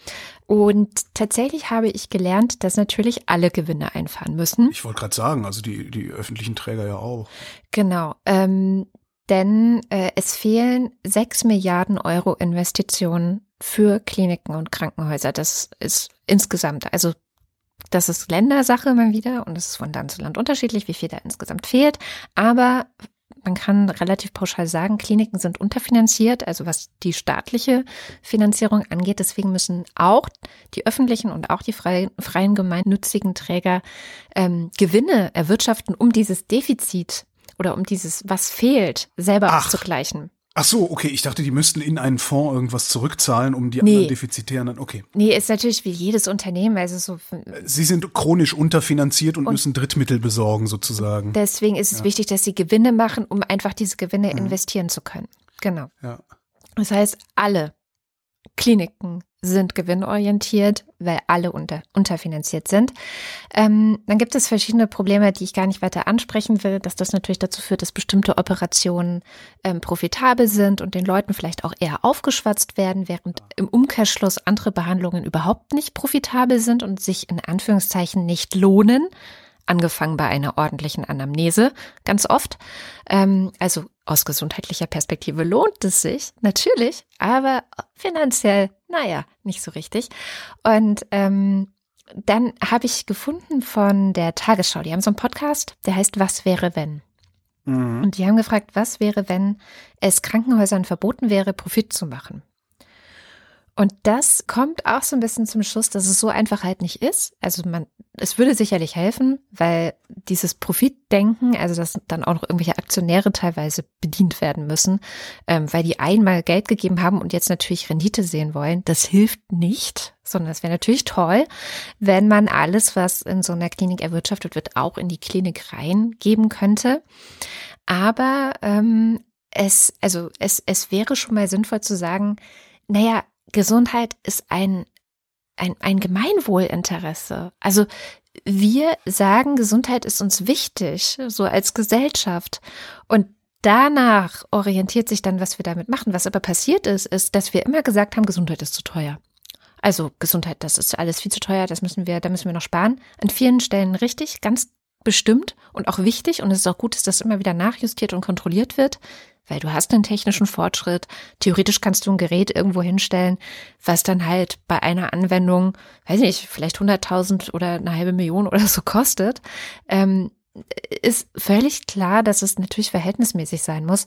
Und tatsächlich habe ich gelernt, dass natürlich alle Gewinne einfahren müssen. Ich wollte gerade sagen, also die, die öffentlichen Träger ja auch. Genau, ähm, denn äh, es fehlen sechs Milliarden Euro Investitionen für Kliniken und Krankenhäuser. Das ist insgesamt, also das ist Ländersache mal wieder und es ist von Land zu Land unterschiedlich, wie viel da insgesamt fehlt. Aber man kann relativ pauschal sagen, Kliniken sind unterfinanziert, also was die staatliche Finanzierung angeht. Deswegen müssen auch die öffentlichen und auch die freien, freien gemeinnützigen Träger ähm, Gewinne erwirtschaften, um dieses Defizit oder um dieses, was fehlt, selber Ach. auszugleichen. Ach so, okay. Ich dachte, die müssten in einen Fonds irgendwas zurückzahlen, um die Nee. anderen Defizitären dann. Okay. Nee, ist natürlich wie jedes Unternehmen, also so Sie sind chronisch unterfinanziert und, Und- müssen Drittmittel besorgen, sozusagen. deswegen ist es wichtig, dass sie Gewinne machen, um einfach diese Gewinne investieren zu können. Genau. Ja. Das heißt, alle Kliniken sind gewinnorientiert, weil alle unter, unterfinanziert sind. Ähm, dann gibt es verschiedene Probleme, die ich gar nicht weiter ansprechen will, dass das natürlich dazu führt, dass bestimmte Operationen ähm, profitabel sind und den Leuten vielleicht auch eher aufgeschwatzt werden, während im Umkehrschluss andere Behandlungen überhaupt nicht profitabel sind und sich in Anführungszeichen nicht lohnen angefangen bei einer ordentlichen Anamnese, ganz oft. Ähm, also aus gesundheitlicher Perspektive lohnt es sich, natürlich, aber finanziell, naja, nicht so richtig. Und ähm, dann habe ich gefunden von der Tagesschau, die haben so einen Podcast, der heißt Was wäre wenn? Mhm. Und die haben gefragt, was wäre, wenn es Krankenhäusern verboten wäre, Profit zu machen? Und das kommt auch so ein bisschen zum Schluss, dass es so einfach halt nicht ist. Also man, es würde sicherlich helfen, weil dieses Profitdenken, also dass dann auch noch irgendwelche Aktionäre teilweise bedient werden müssen, ähm, weil die einmal Geld gegeben haben und jetzt natürlich Rendite sehen wollen, das hilft nicht, sondern es wäre natürlich toll, wenn man alles, was in so einer Klinik erwirtschaftet wird, auch in die Klinik reingeben könnte. Aber ähm, es, also es, es wäre schon mal sinnvoll zu sagen, naja, Gesundheit ist ein, ein, ein Gemeinwohlinteresse. Also wir sagen, Gesundheit ist uns wichtig, so als Gesellschaft. Und danach orientiert sich dann, was wir damit machen. Was aber passiert ist, ist, dass wir immer gesagt haben, Gesundheit ist zu teuer. Also Gesundheit, das ist alles viel zu teuer, das müssen wir, da müssen wir noch sparen. An vielen Stellen richtig, ganz bestimmt und auch wichtig. Und es ist auch gut, dass das immer wieder nachjustiert und kontrolliert wird, weil du hast einen technischen Fortschritt. Theoretisch kannst du ein Gerät irgendwo hinstellen, was dann halt bei einer Anwendung, weiß nicht, vielleicht 100.000 oder eine halbe Million oder so kostet. Ähm, ist völlig klar, dass es natürlich verhältnismäßig sein muss.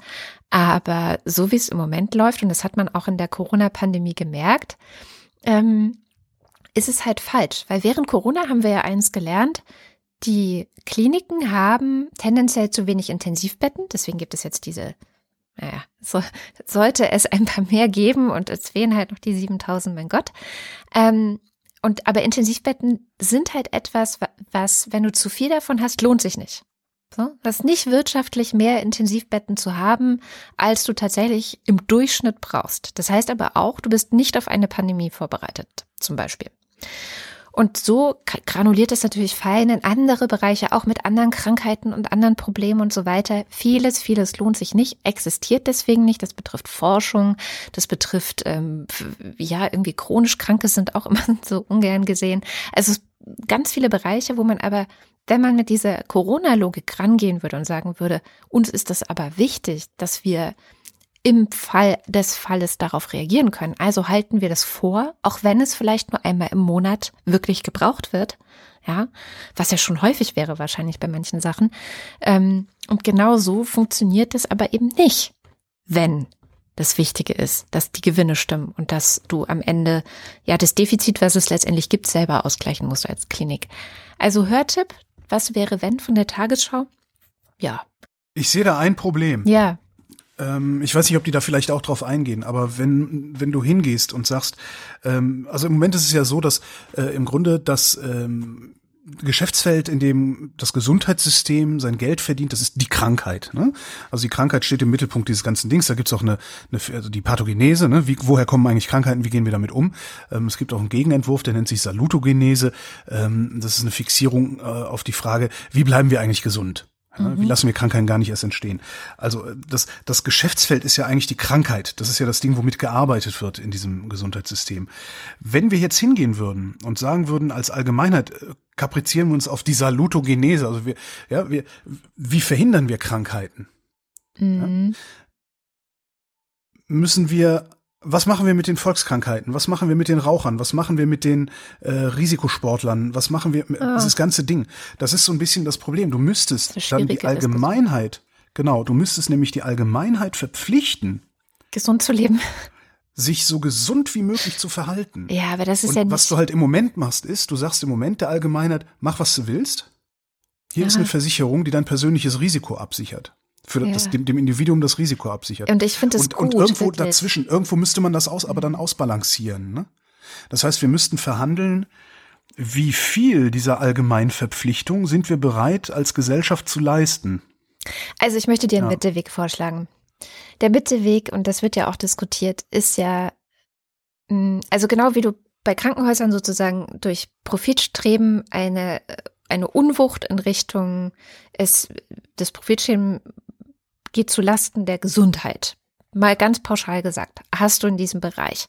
Aber so wie es im Moment läuft, und das hat man auch in der Corona-Pandemie gemerkt, ähm, ist es halt falsch. Weil während Corona haben wir ja eins gelernt, die Kliniken haben tendenziell zu wenig Intensivbetten, deswegen gibt es jetzt diese, naja, so, sollte es ein paar mehr geben und es fehlen halt noch die 7000, mein Gott. Ähm, Und aber Intensivbetten sind halt etwas, was, wenn du zu viel davon hast, lohnt sich nicht. So, das ist nicht wirtschaftlich mehr Intensivbetten zu haben, als du tatsächlich im Durchschnitt brauchst. Das heißt aber auch, du bist nicht auf eine Pandemie vorbereitet, zum Beispiel. Und so granuliert es natürlich fein in andere Bereiche, auch mit anderen Krankheiten und anderen Problemen und so weiter. Vieles, vieles lohnt sich nicht, existiert deswegen nicht. Das betrifft Forschung, das betrifft, ähm, ja, irgendwie chronisch Kranke sind auch immer so ungern gesehen. Also ganz viele Bereiche, wo man aber, wenn man mit dieser Corona-Logik rangehen würde und sagen würde, uns ist das aber wichtig, dass wir im Fall des Falles darauf reagieren können. Also halten wir das vor, auch wenn es vielleicht nur einmal im Monat wirklich gebraucht wird. Ja, was ja schon häufig wäre wahrscheinlich bei manchen Sachen. Ähm, und genau so funktioniert es aber eben nicht, wenn das Wichtige ist, dass die Gewinne stimmen und dass du am Ende ja das Defizit, was es letztendlich gibt, selber ausgleichen musst als Klinik. Also Hörtipp, was wäre wenn von der Tagesschau? Ja. Ich sehe da ein Problem. Ja. Ähm, ich weiß nicht, ob die da vielleicht auch drauf eingehen, aber wenn, wenn du hingehst und sagst, ähm, also im Moment ist es ja so, dass äh, im Grunde das ähm, Geschäftsfeld, in dem das Gesundheitssystem sein Geld verdient, das ist die Krankheit. Ne? Also die Krankheit steht im Mittelpunkt dieses ganzen Dings. Da gibt's auch eine, eine also die Pathogenese. Ne? Wie, woher kommen eigentlich Krankheiten? Wie gehen wir damit um? Ähm, es gibt auch einen Gegenentwurf, der nennt sich Salutogenese. Ähm, das ist eine Fixierung äh, auf die Frage, wie bleiben wir eigentlich gesund? Mhm. Wie lassen wir Krankheiten gar nicht erst entstehen? Also äh, das, das Geschäftsfeld ist ja eigentlich die Krankheit. Das ist ja das Ding, womit gearbeitet wird in diesem Gesundheitssystem. Wenn wir jetzt hingehen würden und sagen würden, als Allgemeinheit äh, kaprizieren wir uns auf die Salutogenese, also wir, ja, wir, wie verhindern wir Krankheiten? Mhm. Ja? Müssen wir was machen wir mit den Volkskrankheiten? Was machen wir mit den Rauchern? Was machen wir mit den äh, Risikosportlern? Was machen wir mit ah. dieses ganze Ding? Das ist so ein bisschen das Problem. Du müsstest dann die Allgemeinheit, genau, du müsstest nämlich die Allgemeinheit verpflichten, gesund zu leben, sich so gesund wie möglich zu verhalten. Ja, aber das ist Und ja nicht. Was du halt im Moment machst, ist, du sagst im Moment der Allgemeinheit, mach was du willst. Hier ja. ist eine Versicherung, die dein persönliches Risiko absichert für ja. das, dem, dem Individuum das Risiko absichert. Und ich finde das und, gut. Und irgendwo wirklich. dazwischen, irgendwo müsste man das aus, aber dann ausbalancieren. Ne? Das heißt, wir müssten verhandeln, wie viel dieser Allgemeinverpflichtung sind wir bereit als Gesellschaft zu leisten. Also ich möchte dir einen ja. Mitteweg vorschlagen. Der Mitteweg, und das wird ja auch diskutiert, ist ja, mm, also genau wie du bei Krankenhäusern sozusagen durch Profitstreben eine, eine Unwucht in Richtung es, des Profitstreben geht zu Lasten der Gesundheit. Mal ganz pauschal gesagt, hast du in diesem Bereich.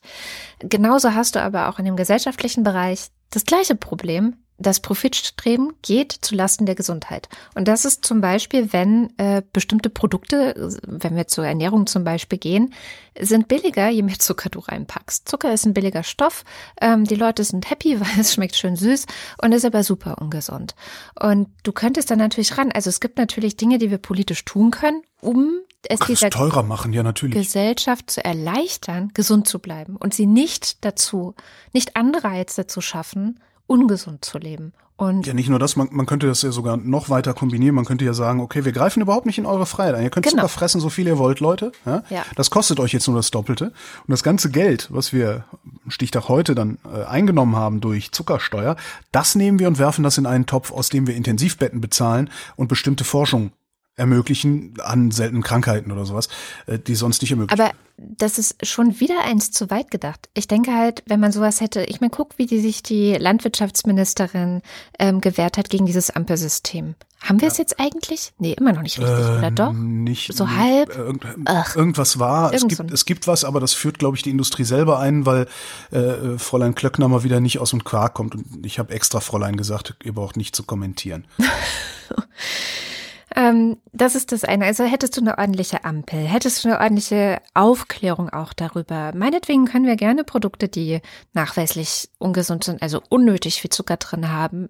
Genauso hast du aber auch in dem gesellschaftlichen Bereich das gleiche Problem, das Profitstreben geht zu Lasten der Gesundheit. Und das ist zum Beispiel, wenn äh, bestimmte Produkte, wenn wir zur Ernährung zum Beispiel gehen, sind billiger, je mehr Zucker du reinpackst. Zucker ist ein billiger Stoff. Ähm, die Leute sind happy, weil es schmeckt schön süß und ist aber super ungesund. Und du könntest dann natürlich ran. Also es gibt natürlich Dinge, die wir politisch tun können, um es dieser teurer machen, ja natürlich. Gesellschaft zu erleichtern, gesund zu bleiben und sie nicht dazu, nicht Anreize zu schaffen, ungesund zu leben. Und ja, nicht nur das, man, man könnte das ja sogar noch weiter kombinieren. Man könnte ja sagen, okay, wir greifen überhaupt nicht in eure Freiheit ein. Ihr könnt genau. Zucker fressen, so viel ihr wollt, Leute. Ja? ja? Das kostet euch jetzt nur das Doppelte. Und das ganze Geld, was wir Stichtag heute dann äh, eingenommen haben durch Zuckersteuer, das nehmen wir und werfen das in einen Topf, aus dem wir Intensivbetten bezahlen und bestimmte Forschung ermöglichen an seltenen Krankheiten oder sowas, äh, die sonst nicht ermöglichen. Aber das ist schon wieder eins zu weit gedacht. Ich denke halt, wenn man sowas hätte, ich meine, guck, wie die sich die Landwirtschaftsministerin ähm, gewehrt hat gegen dieses Ampelsystem. Haben wir es jetzt eigentlich? Nee, immer noch nicht richtig, äh, oder doch? Nicht. So halb? Irgend, Ach, irgendwas war. Irgend es, gibt, es gibt was, aber das führt, glaube ich, die Industrie selber ein, weil äh, Fräulein Klöckner mal wieder nicht aus dem Quark kommt. Und ich habe extra Fräulein gesagt, ihr braucht nicht zu kommentieren. Ähm, das ist das eine. Also hättest du eine ordentliche Ampel, hättest du eine ordentliche Aufklärung auch darüber. Meinetwegen können wir gerne Produkte, die nachweislich ungesund sind, also unnötig viel Zucker drin haben,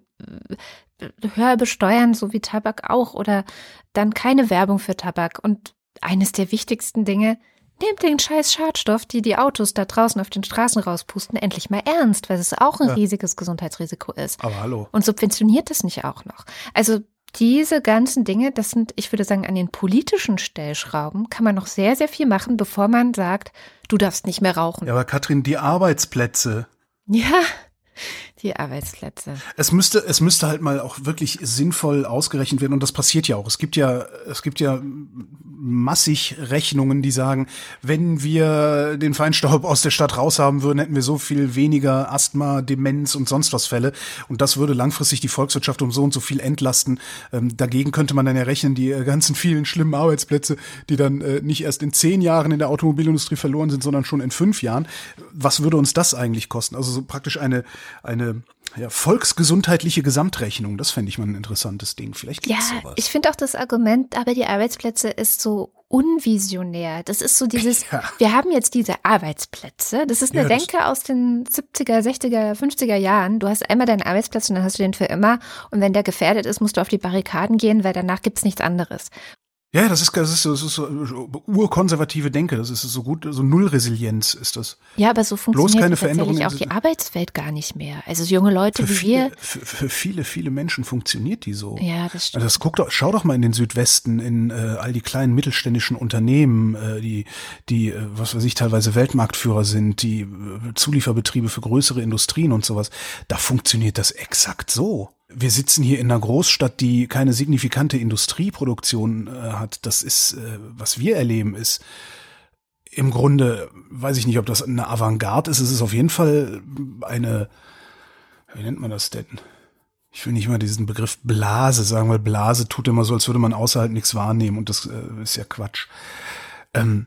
höher besteuern, so wie Tabak auch, oder dann keine Werbung für Tabak. Und eines der wichtigsten Dinge, nehmt den scheiß Schadstoff, die die Autos da draußen auf den Straßen rauspusten, endlich mal ernst, weil es auch ein ja. riesiges Gesundheitsrisiko ist. Aber hallo. Und subventioniert es nicht auch noch. Also diese ganzen Dinge, das sind, ich würde sagen, an den politischen Stellschrauben kann man noch sehr, sehr viel machen, bevor man sagt, du darfst nicht mehr rauchen. Ja, aber Katrin, die Arbeitsplätze. Ja. Die Arbeitsplätze. Es müsste, es müsste halt mal auch wirklich sinnvoll ausgerechnet werden und das passiert ja auch. Es gibt ja, es gibt ja massig Rechnungen, die sagen, wenn wir den Feinstaub aus der Stadt raushaben würden, hätten wir so viel weniger Asthma, Demenz und sonst was Fälle und das würde langfristig die Volkswirtschaft um so und so viel entlasten. Ähm, dagegen könnte man dann ja rechnen, die äh, ganzen vielen schlimmen Arbeitsplätze, die dann äh, nicht erst in zehn Jahren in der Automobilindustrie verloren sind, sondern schon in fünf Jahren. Was würde uns das eigentlich kosten? Also so praktisch eine, eine ja, volksgesundheitliche Gesamtrechnung, das fände ich mal ein interessantes Ding. Vielleicht gibt's ja, sowas. ich finde auch das Argument, aber die Arbeitsplätze ist so unvisionär. Das ist so dieses, Ja. wir haben jetzt diese Arbeitsplätze. Das ist eine Ja, Denke aus den 70er, 60er, 50er Jahren. Du hast einmal deinen Arbeitsplatz und dann hast du den für immer. Und wenn der gefährdet ist, musst du auf die Barrikaden gehen, weil danach gibt's nichts anderes. Ja, das ist, das ist, so- das ist so urkonservative Denke. Das ist so gut, so Nullresilienz ist das. Ja, aber so funktioniert keine tatsächlich Veränderung auch die Arbeitswelt gar nicht mehr. Also junge Leute Für wie wir. viele, für, für viele, viele Menschen funktioniert die so. Ja, das stimmt. Also das guck doch, schau doch mal in den Südwesten, in äh, all die kleinen mittelständischen Unternehmen, äh, die, die, äh, was weiß ich, teilweise Weltmarktführer sind, die äh, Zulieferbetriebe für größere Industrien und sowas. Da funktioniert das exakt so. Wir sitzen hier in einer Großstadt, die keine signifikante Industrieproduktion äh, hat. Das ist, äh, was wir erleben, ist im Grunde, weiß ich nicht, ob das eine Avantgarde ist. Es ist auf jeden Fall eine, wie nennt man das denn? Ich will nicht mal diesen Begriff Blase sagen, weil Blase tut immer so, als würde man außerhalb nichts wahrnehmen und das äh, ist ja Quatsch. Ähm,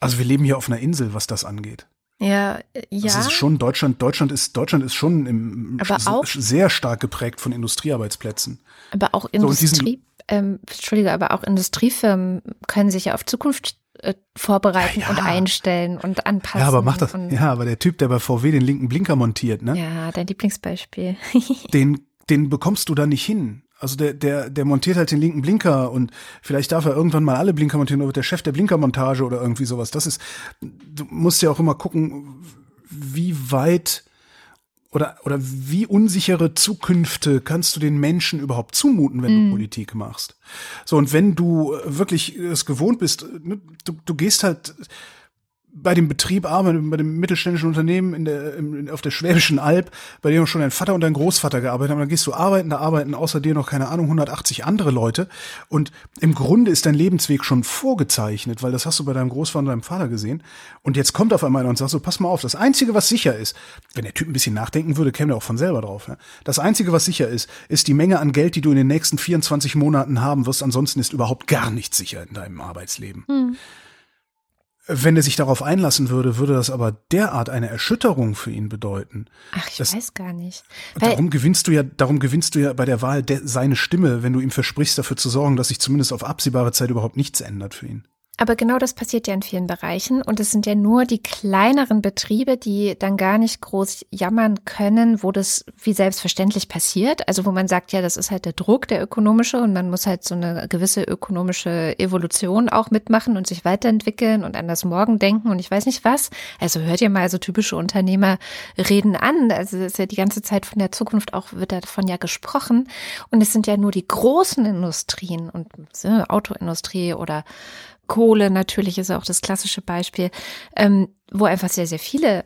also wir leben hier auf einer Insel, was das angeht. Ja, äh, Das ja. ist schon Deutschland. Deutschland ist Deutschland ist schon im, auch- sehr stark geprägt von Industriearbeitsplätzen. Aber auch diesen- Industrie, ähm, Entschuldige, aber auch Industriefirmen können sich ja auf Zukunft äh, vorbereiten Ja, ja. und einstellen und anpassen. Ja, aber macht das. Ja, aber der Typ, der bei VW den linken Blinker montiert, ne? ja, dein Lieblingsbeispiel. den, den bekommst du da nicht hin. Also der, der, der montiert halt den linken Blinker und vielleicht darf er irgendwann mal alle Blinker montieren oder wird der Chef der Blinkermontage oder irgendwie sowas. Das ist, du musst ja auch immer gucken, wie weit oder, oder wie unsichere Zukünfte kannst du den Menschen überhaupt zumuten, wenn du Politik machst. So, und wenn du wirklich es gewohnt bist, ne, du, du gehst halt bei dem Betrieb arbeiten, bei dem mittelständischen Unternehmen in der, im, auf der Schwäbischen Alb, bei dem schon dein Vater und dein Großvater gearbeitet haben, dann gehst du arbeiten, da arbeiten außer dir noch, keine Ahnung, 180 andere Leute. Und im Grunde ist dein Lebensweg schon vorgezeichnet, weil das hast du bei deinem Großvater und deinem Vater gesehen. Und jetzt kommt auf einmal einer und sagt so, pass mal auf, das Einzige, was sicher ist, wenn der Typ ein bisschen nachdenken würde, käme er auch von selber drauf. Ja? Das Einzige, was sicher ist, ist die Menge an Geld, die du in den nächsten 24 Monaten haben wirst. Ansonsten ist überhaupt gar nichts sicher in deinem Arbeitsleben. Wenn er sich darauf einlassen würde, würde das aber derart eine Erschütterung für ihn bedeuten. Ach, ich Das- weiß gar nicht. Darum gewinnst du ja, darum gewinnst du ja bei der Wahl de, seine Stimme, wenn du ihm versprichst, dafür zu sorgen, dass sich zumindest auf absehbare Zeit überhaupt nichts ändert für ihn. Aber genau das passiert ja in vielen Bereichen und es sind ja nur die kleineren Betriebe, die dann gar nicht groß jammern können, wo das wie selbstverständlich passiert. Also wo man sagt, ja, das ist halt der Druck, der ökonomische und man muss halt so eine gewisse ökonomische Evolution auch mitmachen und sich weiterentwickeln und an das Morgen denken und ich weiß nicht was. Also hört ihr mal so typische Unternehmer reden an. Also es ist ja die ganze Zeit von der Zukunft auch, wird davon ja gesprochen. Und es sind ja nur die großen Industrien und so, Autoindustrie oder Kohle natürlich ist auch das klassische Beispiel, ähm, wo einfach sehr, sehr viele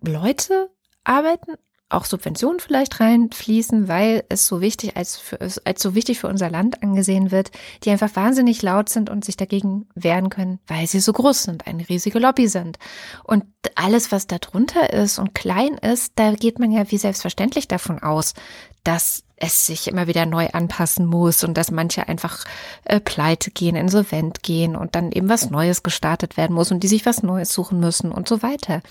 Leute arbeiten, auch Subventionen vielleicht reinfließen, weil es so wichtig als, für, als so wichtig für unser Land angesehen wird, die einfach wahnsinnig laut sind und sich dagegen wehren können, weil sie so groß sind, eine riesige Lobby sind. Und alles, was da drunter ist und klein ist, da geht man ja wie selbstverständlich davon aus, dass es sich immer wieder neu anpassen muss und dass manche einfach äh, pleite gehen, insolvent gehen und dann eben was Neues gestartet werden muss und die sich was Neues suchen müssen und so weiter.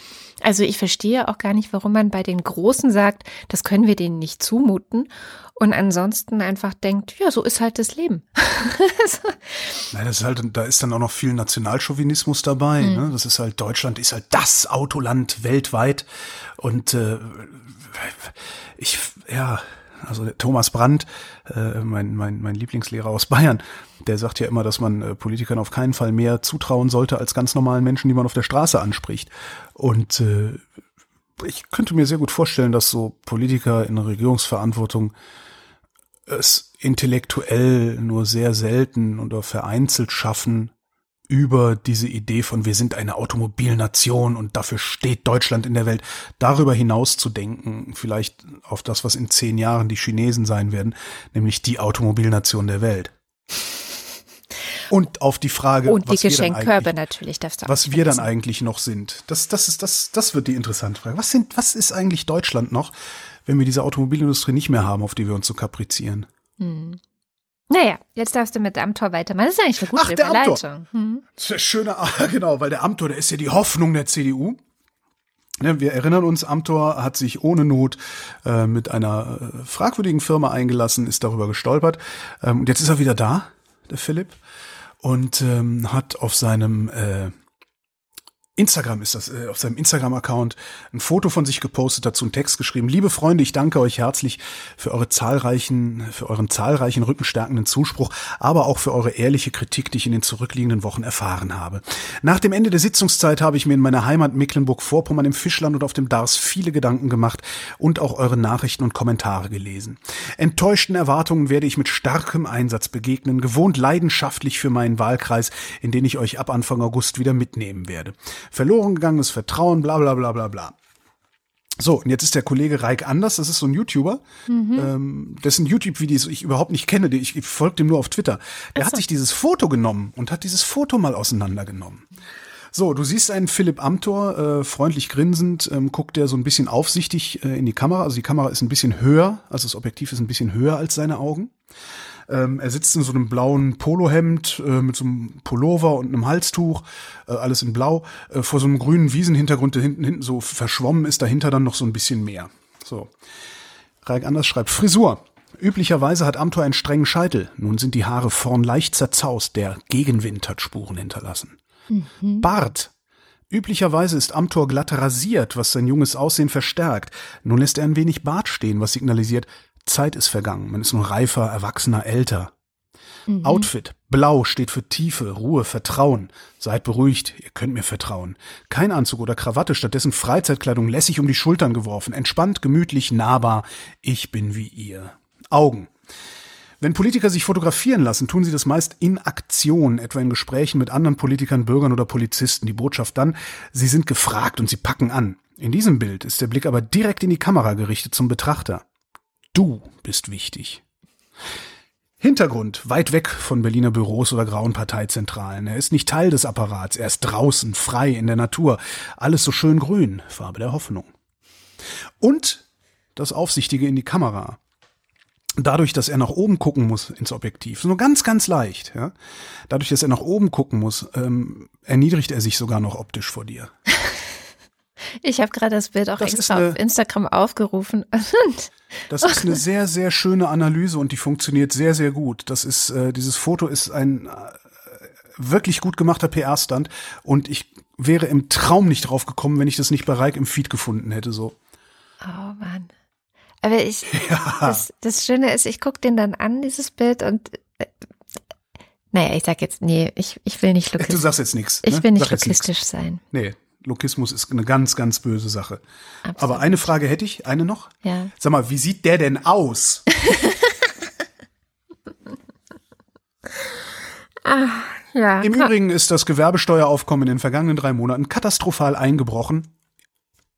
Also ich verstehe auch gar nicht, warum man bei den Großen sagt, das können wir denen nicht zumuten und ansonsten einfach denkt, ja, so ist halt das Leben. Nein, das ist halt, da ist dann auch noch viel Nationalchauvinismus dabei. Mhm. Ne? Das ist halt, Deutschland ist halt das Autoland weltweit. Und äh, ich, ja, also Thomas Brandt, äh, mein, mein, mein Lieblingslehrer aus Bayern, der sagt ja immer, dass man äh, Politikern auf keinen Fall mehr zutrauen sollte als ganz normalen Menschen, die man auf der Straße anspricht. Und äh, ich könnte mir sehr gut vorstellen, dass so Politiker in Regierungsverantwortung es intellektuell nur sehr selten oder vereinzelt schaffen, über diese Idee von wir sind eine Automobilnation und dafür steht Deutschland in der Welt, darüber hinaus zu denken, vielleicht auf das, was in zehn Jahren die Chinesen sein werden, nämlich die Automobilnation der Welt. Und auf die Frage, Und die was wir dann Geschenkkörbe natürlich darfst du was wir dann eigentlich noch sind. Das, das ist, das, das wird die interessante Frage. Was sind, was ist eigentlich Deutschland noch, wenn wir diese Automobilindustrie nicht mehr haben, auf die wir uns so kaprizieren? Naja, jetzt darfst du mit Amtor weitermachen. Das ist eigentlich eine gute Ach, der Amtor. Überleitung. Hm. Das ist ja schöne, ah, genau, weil der Amtor, der ist ja die Hoffnung der CDU. Ne, wir erinnern uns, Amtor hat sich ohne Not äh, mit einer äh, fragwürdigen Firma eingelassen, ist darüber gestolpert. Ähm, und jetzt ist er wieder da, der Philipp, und ähm, hat auf seinem äh, Instagram ist das, äh, auf seinem Instagram-Account ein Foto von sich gepostet, dazu einen Text geschrieben. Liebe Freunde, ich danke euch herzlich für eure zahlreichen, für euren zahlreichen rückenstärkenden Zuspruch, aber auch für eure ehrliche Kritik, die ich in den zurückliegenden Wochen erfahren habe. Nach dem Ende der Sitzungszeit habe ich mir in meiner Heimat Mecklenburg-Vorpommern im Fischland und auf dem Dars viele Gedanken gemacht und auch eure Nachrichten und Kommentare gelesen. Enttäuschten Erwartungen werde ich mit starkem Einsatz begegnen, gewohnt leidenschaftlich für meinen Wahlkreis, in den ich euch ab Anfang August wieder mitnehmen werde. Verloren gegangenes Vertrauen, bla bla bla bla bla. So, und jetzt ist der Kollege Reik Anders, das ist so ein YouTuber, ähm, dessen YouTube-Videos ich überhaupt nicht kenne, ich, ich folge dem nur auf Twitter. Der hat sich dieses Foto genommen und hat dieses Foto mal auseinandergenommen. So, du siehst einen Philipp Amthor, äh, freundlich grinsend, ähm, guckt der so ein bisschen aufsichtig äh, in die Kamera. Also die Kamera ist ein bisschen höher, also das Objektiv ist ein bisschen höher als seine Augen. Ähm, er sitzt in so einem blauen Polohemd äh, mit so einem Pullover und einem Halstuch, äh, alles in blau, äh, vor so einem grünen Wiesenhintergrund, der hinten, hinten so verschwommen ist, dahinter dann noch so ein bisschen mehr. So. Raik Anders schreibt, Frisur. Üblicherweise hat Amthor einen strengen Scheitel. Nun sind die Haare vorn leicht zerzaust. Der Gegenwind hat Spuren hinterlassen. Bart. Üblicherweise ist Amthor glatt rasiert, was sein junges Aussehen verstärkt. Nun lässt er ein wenig Bart stehen, was signalisiert, Zeit ist vergangen. Man ist nun reifer, erwachsener, älter. Outfit. Blau steht für Tiefe, Ruhe, Vertrauen. Seid beruhigt, ihr könnt mir vertrauen. Kein Anzug oder Krawatte, stattdessen Freizeitkleidung lässig um die Schultern geworfen. Entspannt, gemütlich, nahbar. Ich bin wie ihr. Augen. Wenn Politiker sich fotografieren lassen, tun sie das meist in Aktion, etwa in Gesprächen mit anderen Politikern, Bürgern oder Polizisten. Die Botschaft dann, sie sind gefragt und sie packen an. In diesem Bild ist der Blick aber direkt in die Kamera gerichtet zum Betrachter. Du bist wichtig. Hintergrund, weit weg von Berliner Büros oder grauen Parteizentralen. Er ist nicht Teil des Apparats, er ist draußen, frei in der Natur. Alles so schön grün, Farbe der Hoffnung. Und das Aufsichtige in die Kamera. Dadurch, dass er nach oben gucken muss ins Objektiv, nur ganz, ganz leicht, ja. Dadurch, dass er nach oben gucken muss, ähm, erniedrigt er sich sogar noch optisch vor dir. Ich habe gerade das Bild auch Das extra eine- auf Instagram aufgerufen. Das ist eine sehr, sehr schöne Analyse und die funktioniert sehr, sehr gut. Das ist, äh, dieses Foto ist ein äh, wirklich gut gemachter PR-Stand und ich wäre im Traum nicht drauf gekommen, wenn ich das nicht bei Reik im Feed gefunden hätte, so. Oh Mann. Aber ich, das, das Schöne ist, ich gucke den dann an, dieses Bild, und äh, naja, ich sag jetzt, nee, ich, ich will nicht Du lokistisch. sagst jetzt nichts. Ich ne? will nicht Sag sein. Nee, Lokismus ist eine ganz, ganz böse Sache. Absolut. Aber eine Frage hätte ich, eine noch. Ja. Sag mal, wie sieht der denn aus? Ja. Im Übrigen ist das Gewerbesteueraufkommen in den vergangenen drei Monaten katastrophal eingebrochen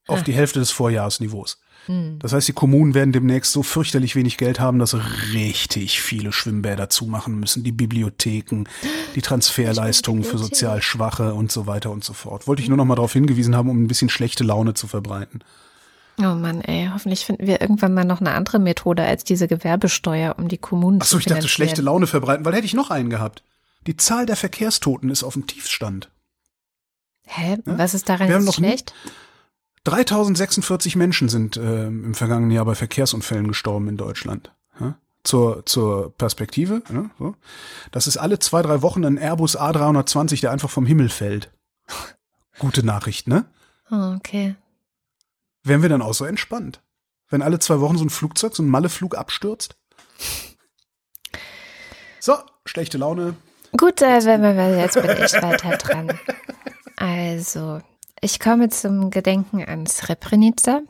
auf Ah. die Hälfte des Vorjahresniveaus. Hm. Das heißt, die Kommunen werden demnächst so fürchterlich wenig Geld haben, dass richtig viele Schwimmbäder zumachen müssen, die Bibliotheken, die Transferleistungen für sozial Schwache und so weiter und so fort. Wollte ich nur noch mal darauf hingewiesen haben, um ein bisschen schlechte Laune zu verbreiten. Oh Mann, ey, hoffentlich finden wir irgendwann mal noch eine andere Methode als diese Gewerbesteuer, um die Kommunen Ach zu so, ich dachte, schlechte Laune verbreiten, weil hätte ich noch einen gehabt. Die Zahl der Verkehrstoten ist auf dem Tiefstand. Hä? Was ist daran jetzt noch nie- schlecht? 3046 Menschen sind ähm, im vergangenen Jahr bei Verkehrsunfällen gestorben in Deutschland. Ja? Zur, zur Perspektive. Ja, so. Das ist alle zwei, drei Wochen ein Airbus A320, der einfach vom Himmel fällt. Gute Nachricht, ne? Oh, okay. Wären wir dann auch so entspannt? Wenn alle zwei Wochen so ein Flugzeug, so ein Malleflug abstürzt? So, schlechte Laune. Gut, äh, wenn wir, jetzt bin ich weiter dran. Also, ich komme zum Gedenken an Srebrenica.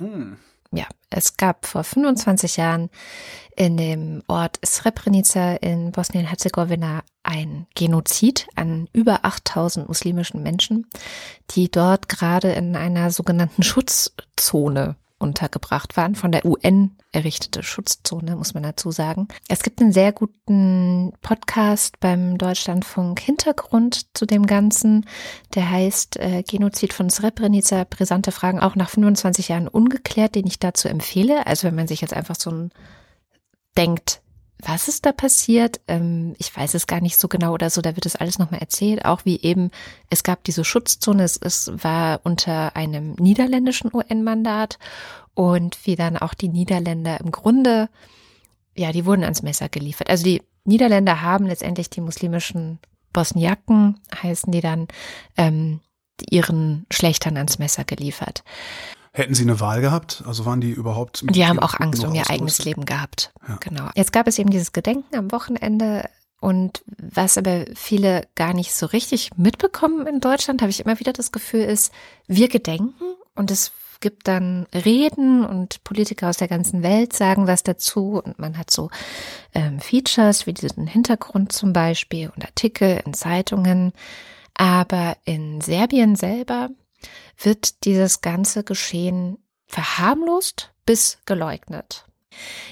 Hm. ja, es gab vor 25 Jahren in dem Ort Srebrenica in Bosnien-Herzegowina ein Genozid an über 8000 muslimischen Menschen, die dort gerade in einer sogenannten Schutzzone untergebracht waren, von der UN errichtete Schutzzone, muss man dazu sagen. Es gibt einen sehr guten Podcast beim Deutschlandfunk Hintergrund zu dem Ganzen, der heißt äh, Genozid von Srebrenica, brisante Fragen, auch nach 25 Jahren ungeklärt, den ich dazu empfehle. Also wenn man sich jetzt einfach so ein denkt, was ist da passiert? Ähm, ich weiß es gar nicht so genau oder so. Da wird es alles nochmal erzählt. Auch wie eben, es gab diese Schutzzone. Es, es war unter einem niederländischen UN-Mandat und wie dann auch die Niederländer im Grunde, ja, die wurden ans Messer geliefert. Also die Niederländer haben letztendlich die muslimischen Bosniaken, heißen die dann, ähm, ihren Schlechtern ans Messer geliefert. Hätten Sie eine Wahl gehabt? Also waren die überhaupt? Die haben auch Angst um ihr eigenes Leben gehabt. Ja. Genau. Jetzt gab es eben dieses Gedenken am Wochenende. Und was aber viele gar nicht so richtig mitbekommen in Deutschland, habe ich immer wieder das Gefühl, ist, wir gedenken und es gibt dann Reden und Politiker aus der ganzen Welt sagen was dazu und man hat so ähm, Features wie diesen Hintergrund zum Beispiel und Artikel in Zeitungen. Aber in Serbien selber wird dieses ganze Geschehen verharmlost bis geleugnet.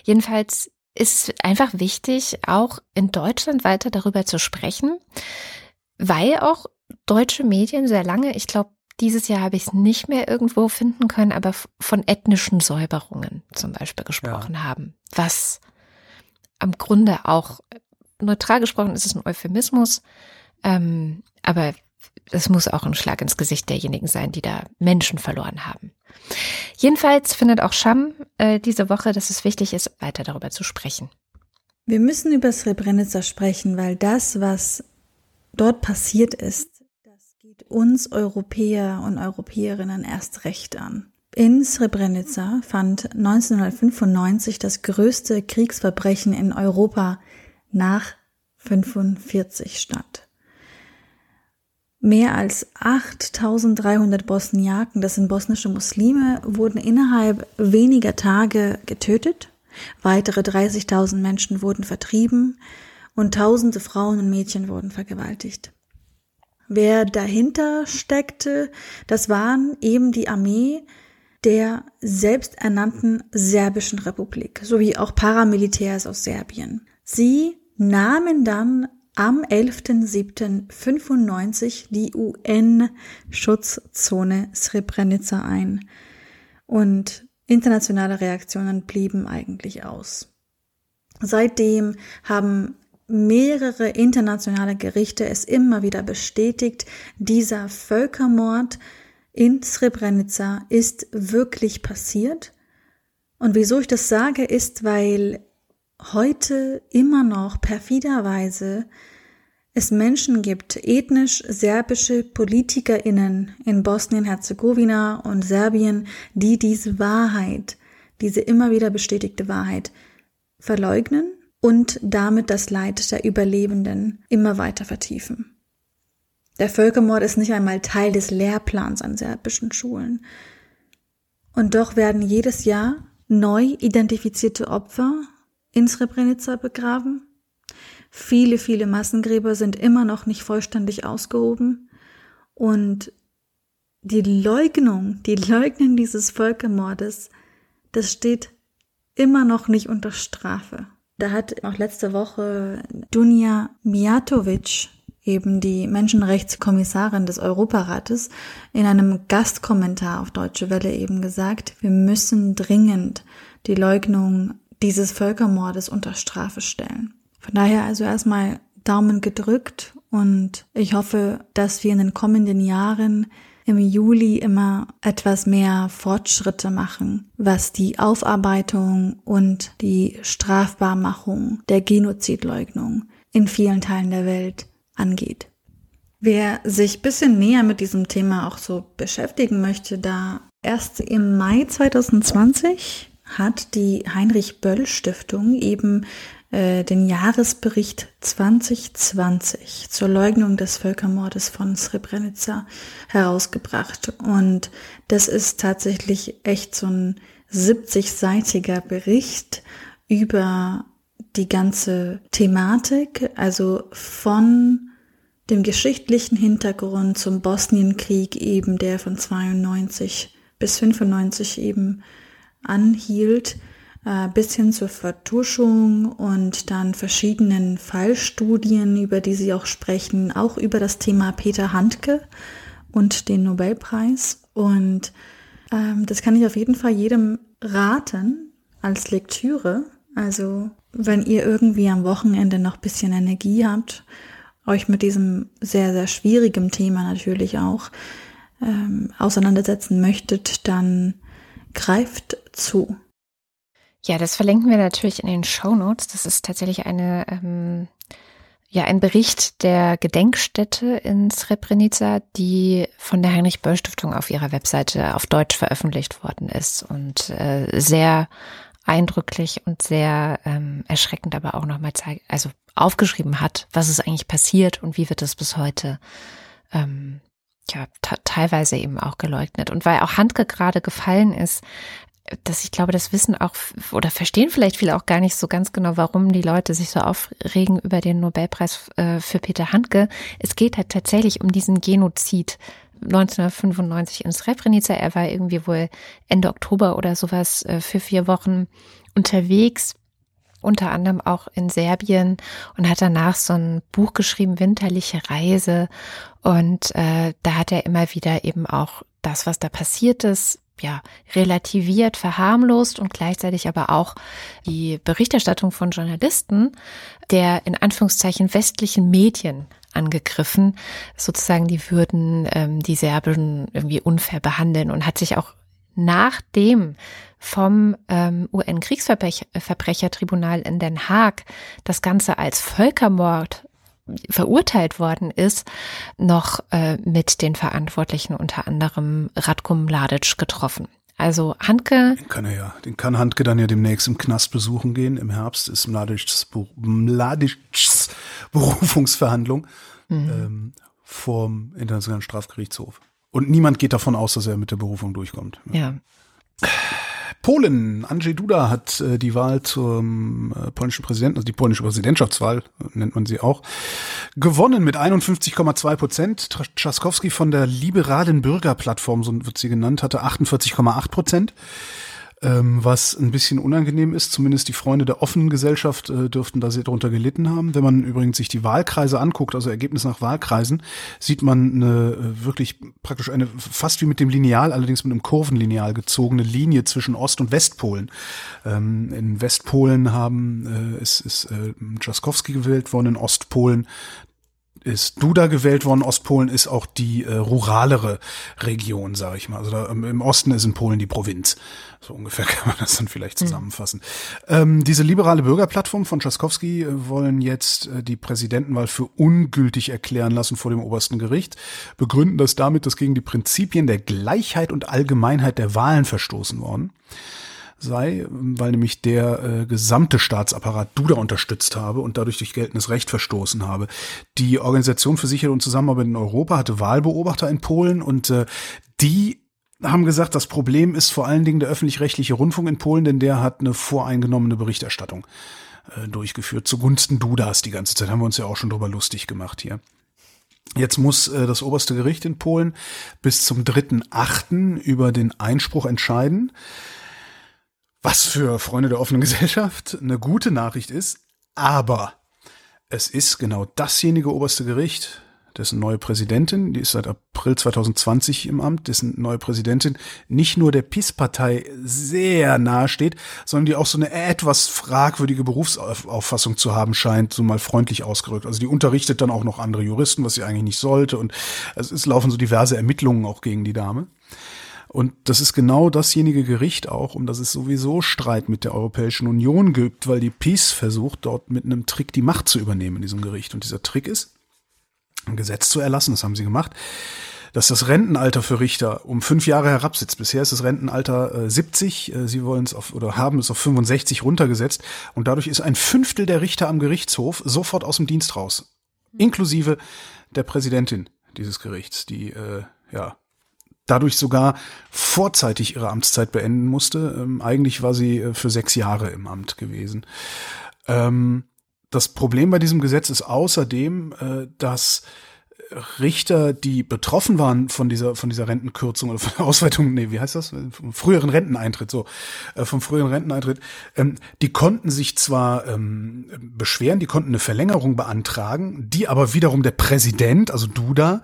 Jedenfalls ist es einfach wichtig, auch in Deutschland weiter darüber zu sprechen, weil auch deutsche Medien sehr lange, ich glaube, dieses Jahr habe ich es nicht mehr irgendwo finden können, aber von ethnischen Säuberungen zum Beispiel gesprochen ja. haben, was am Grunde auch neutral gesprochen ist es ein Euphemismus, ähm, aber es muss auch ein Schlag ins Gesicht derjenigen sein, die da Menschen verloren haben. Jedenfalls findet auch Scham äh, diese Woche, dass es wichtig ist, weiter darüber zu sprechen. Wir müssen über Srebrenica sprechen, weil das, was dort passiert ist, das geht uns Europäer und Europäerinnen erst recht an. In Srebrenica fand 1995 das größte Kriegsverbrechen in Europa nach 45 statt. Mehr als 8300 Bosniaken, das sind bosnische Muslime, wurden innerhalb weniger Tage getötet. Weitere 30.000 Menschen wurden vertrieben und tausende Frauen und Mädchen wurden vergewaltigt. Wer dahinter steckte, das waren eben die Armee der selbsternannten serbischen Republik sowie auch Paramilitärs aus Serbien. Sie nahmen dann am 11.07.95 die UN-Schutzzone Srebrenica ein. Und internationale Reaktionen blieben eigentlich aus. Seitdem haben mehrere internationale Gerichte es immer wieder bestätigt, dieser Völkermord in Srebrenica ist wirklich passiert. Und wieso ich das sage, ist, weil heute immer noch perfiderweise es Menschen gibt, ethnisch serbische PolitikerInnen in Bosnien-Herzegowina und Serbien, die diese Wahrheit, diese immer wieder bestätigte Wahrheit verleugnen und damit das Leid der Überlebenden immer weiter vertiefen. Der Völkermord ist nicht einmal Teil des Lehrplans an serbischen Schulen. Und doch werden jedes Jahr neu identifizierte Opfer in Srebrenica begraben. Viele, viele Massengräber sind immer noch nicht vollständig ausgehoben. Und die Leugnung, die Leugnen dieses Völkermordes, das steht immer noch nicht unter Strafe. Da hat auch letzte Woche Dunja Mijatovic, eben die Menschenrechtskommissarin des Europarates, in einem Gastkommentar auf Deutsche Welle eben gesagt, wir müssen dringend die Leugnung dieses Völkermordes unter Strafe stellen. Von daher also erstmal Daumen gedrückt und ich hoffe, dass wir in den kommenden Jahren im Juli immer etwas mehr Fortschritte machen, was die Aufarbeitung und die Strafbarmachung der Genozidleugnung in vielen Teilen der Welt angeht. Wer sich bisschen näher mit diesem Thema auch so beschäftigen möchte, da erst im Mai 2020 hat die Heinrich Böll Stiftung eben äh, den Jahresbericht 2020 zur Leugnung des Völkermordes von Srebrenica herausgebracht. Und das ist tatsächlich echt so ein 70-seitiger Bericht über die ganze Thematik, also von dem geschichtlichen Hintergrund zum Bosnienkrieg eben, der von 92 bis 95 eben anhielt, äh, bis hin zur Vertuschung und dann verschiedenen Fallstudien, über die Sie auch sprechen, auch über das Thema Peter Handke und den Nobelpreis. Und ähm, das kann ich auf jeden Fall jedem raten als Lektüre. Also wenn ihr irgendwie am Wochenende noch bisschen Energie habt, euch mit diesem sehr, sehr schwierigen Thema natürlich auch ähm, auseinandersetzen möchtet, dann greift zu. Ja, das verlinken wir natürlich in den Show Notes. Das ist tatsächlich eine, ähm, ja, ein Bericht der Gedenkstätte in Srebrenica, die von der Heinrich Böll Stiftung auf ihrer Webseite auf Deutsch veröffentlicht worden ist und äh, sehr eindrücklich und sehr ähm, erschreckend, aber auch nochmal zeigt, also aufgeschrieben hat, was ist eigentlich passiert und wie wird es bis heute ähm, ja teilweise eben auch geleugnet. Und weil auch Handke gerade gefallen ist, dass ich glaube, das wissen auch oder verstehen vielleicht viele auch gar nicht so ganz genau, warum die Leute sich so aufregen über den Nobelpreis äh, für Peter Handke. Es geht halt tatsächlich um diesen Genozid 1995 in Srebrenica. Er war irgendwie wohl Ende Oktober oder sowas äh, für vier Wochen unterwegs unter anderem auch in Serbien und hat danach so ein Buch geschrieben, Winterliche Reise. Und äh, da hat er immer wieder eben auch das, was da passiert ist, ja, relativiert, verharmlost und gleichzeitig aber auch die Berichterstattung von Journalisten der in Anführungszeichen westlichen Medien angegriffen. Sozusagen, die würden ähm, die Serben irgendwie unfair behandeln und hat sich auch nachdem vom ähm, UN-Kriegsverbrechertribunal in Den Haag das Ganze als Völkermord verurteilt worden ist, noch äh, mit den Verantwortlichen unter anderem Radko Mladic getroffen. Also Handke. Den kann er ja, den kann Handke dann ja demnächst im Knast besuchen gehen. Im Herbst ist Mladics, Mladics Berufungsverhandlung mhm. ähm, vorm Internationalen Strafgerichtshof. Und niemand geht davon aus, dass er mit der Berufung durchkommt. Ja. Polen, Andrzej Duda hat äh, die Wahl zum äh, polnischen Präsidenten, also die polnische Präsidentschaftswahl nennt man sie auch, gewonnen mit 51,2 Prozent. Trzaskowski von der liberalen Bürgerplattform, so wird sie genannt, hatte 48,8 Prozent ähm, was ein bisschen unangenehm ist. Zumindest die Freunde der offenen Gesellschaft äh, dürften da sehr drunter gelitten haben. Wenn man übrigens sich die Wahlkreise anguckt, also Ergebnis nach Wahlkreisen, sieht man eine äh, wirklich praktisch eine fast wie mit dem Lineal, allerdings mit einem Kurvenlineal gezogene Linie zwischen Ost- und Westpolen. Ähm, in Westpolen haben äh, ist, ist äh, Jaskowski gewählt worden, in Ostpolen ist Duda gewählt worden. Ostpolen ist auch die äh, ruralere Region, sage ich mal. Also da, ähm, im Osten ist in Polen die Provinz. So ungefähr kann man das dann vielleicht hm. zusammenfassen. Mhm. Ähm, diese liberale Bürgerplattform von Trzaskowski äh, wollen jetzt äh, die Präsidentenwahl für ungültig erklären lassen vor dem obersten Gericht, begründen das damit, dass gegen die Prinzipien der Gleichheit und Allgemeinheit der Wahlen verstoßen worden sei, weil nämlich der äh, gesamte Staatsapparat Duda unterstützt habe und dadurch durch geltendes Recht verstoßen habe. Die Organisation für Sicherheit und Zusammenarbeit in Europa hatte Wahlbeobachter in Polen und äh, die haben gesagt, das Problem ist vor allen Dingen der öffentlich-rechtliche Rundfunk in Polen, denn der hat eine voreingenommene Berichterstattung äh, durchgeführt zugunsten Dudas die ganze Zeit. Haben wir uns ja auch schon drüber lustig gemacht hier. Jetzt muss äh, das oberste Gericht in Polen bis zum 3.8. über den Einspruch entscheiden. Was für Freunde der offenen Gesellschaft eine gute Nachricht ist, aber es ist genau dasjenige oberste Gericht, dessen neue Präsidentin, die ist seit April 2020 im Amt, dessen neue Präsidentin nicht nur der PiS-Partei sehr nahe steht, sondern die auch so eine etwas fragwürdige Berufsauffassung zu haben scheint, so mal freundlich ausgerückt. Also die unterrichtet dann auch noch andere Juristen, was sie eigentlich nicht sollte und es laufen so diverse Ermittlungen auch gegen die Dame. Und das ist genau dasjenige Gericht auch, um das es sowieso Streit mit der Europäischen Union gibt, weil die Peace versucht, dort mit einem Trick die Macht zu übernehmen in diesem Gericht. Und dieser Trick ist, ein Gesetz zu erlassen, das haben sie gemacht, dass das Rentenalter für Richter um fünf Jahre herabsitzt. Bisher ist das Rentenalter äh, 70, äh, sie wollen es auf oder haben es auf 65 runtergesetzt und dadurch ist ein Fünftel der Richter am Gerichtshof sofort aus dem Dienst raus, inklusive der Präsidentin dieses Gerichts, die äh, ja dadurch sogar vorzeitig ihre Amtszeit beenden musste. Ähm, eigentlich war sie äh, für sechs Jahre im Amt gewesen. Ähm, das Problem bei diesem Gesetz ist außerdem, äh, dass Richter, die betroffen waren von dieser, von dieser Rentenkürzung oder von der Ausweitung, nee, wie heißt das? Vom früheren Renteneintritt, so, äh, vom früheren Renteneintritt, ähm, die konnten sich zwar ähm, beschweren, die konnten eine Verlängerung beantragen, die aber wiederum der Präsident, also Duda,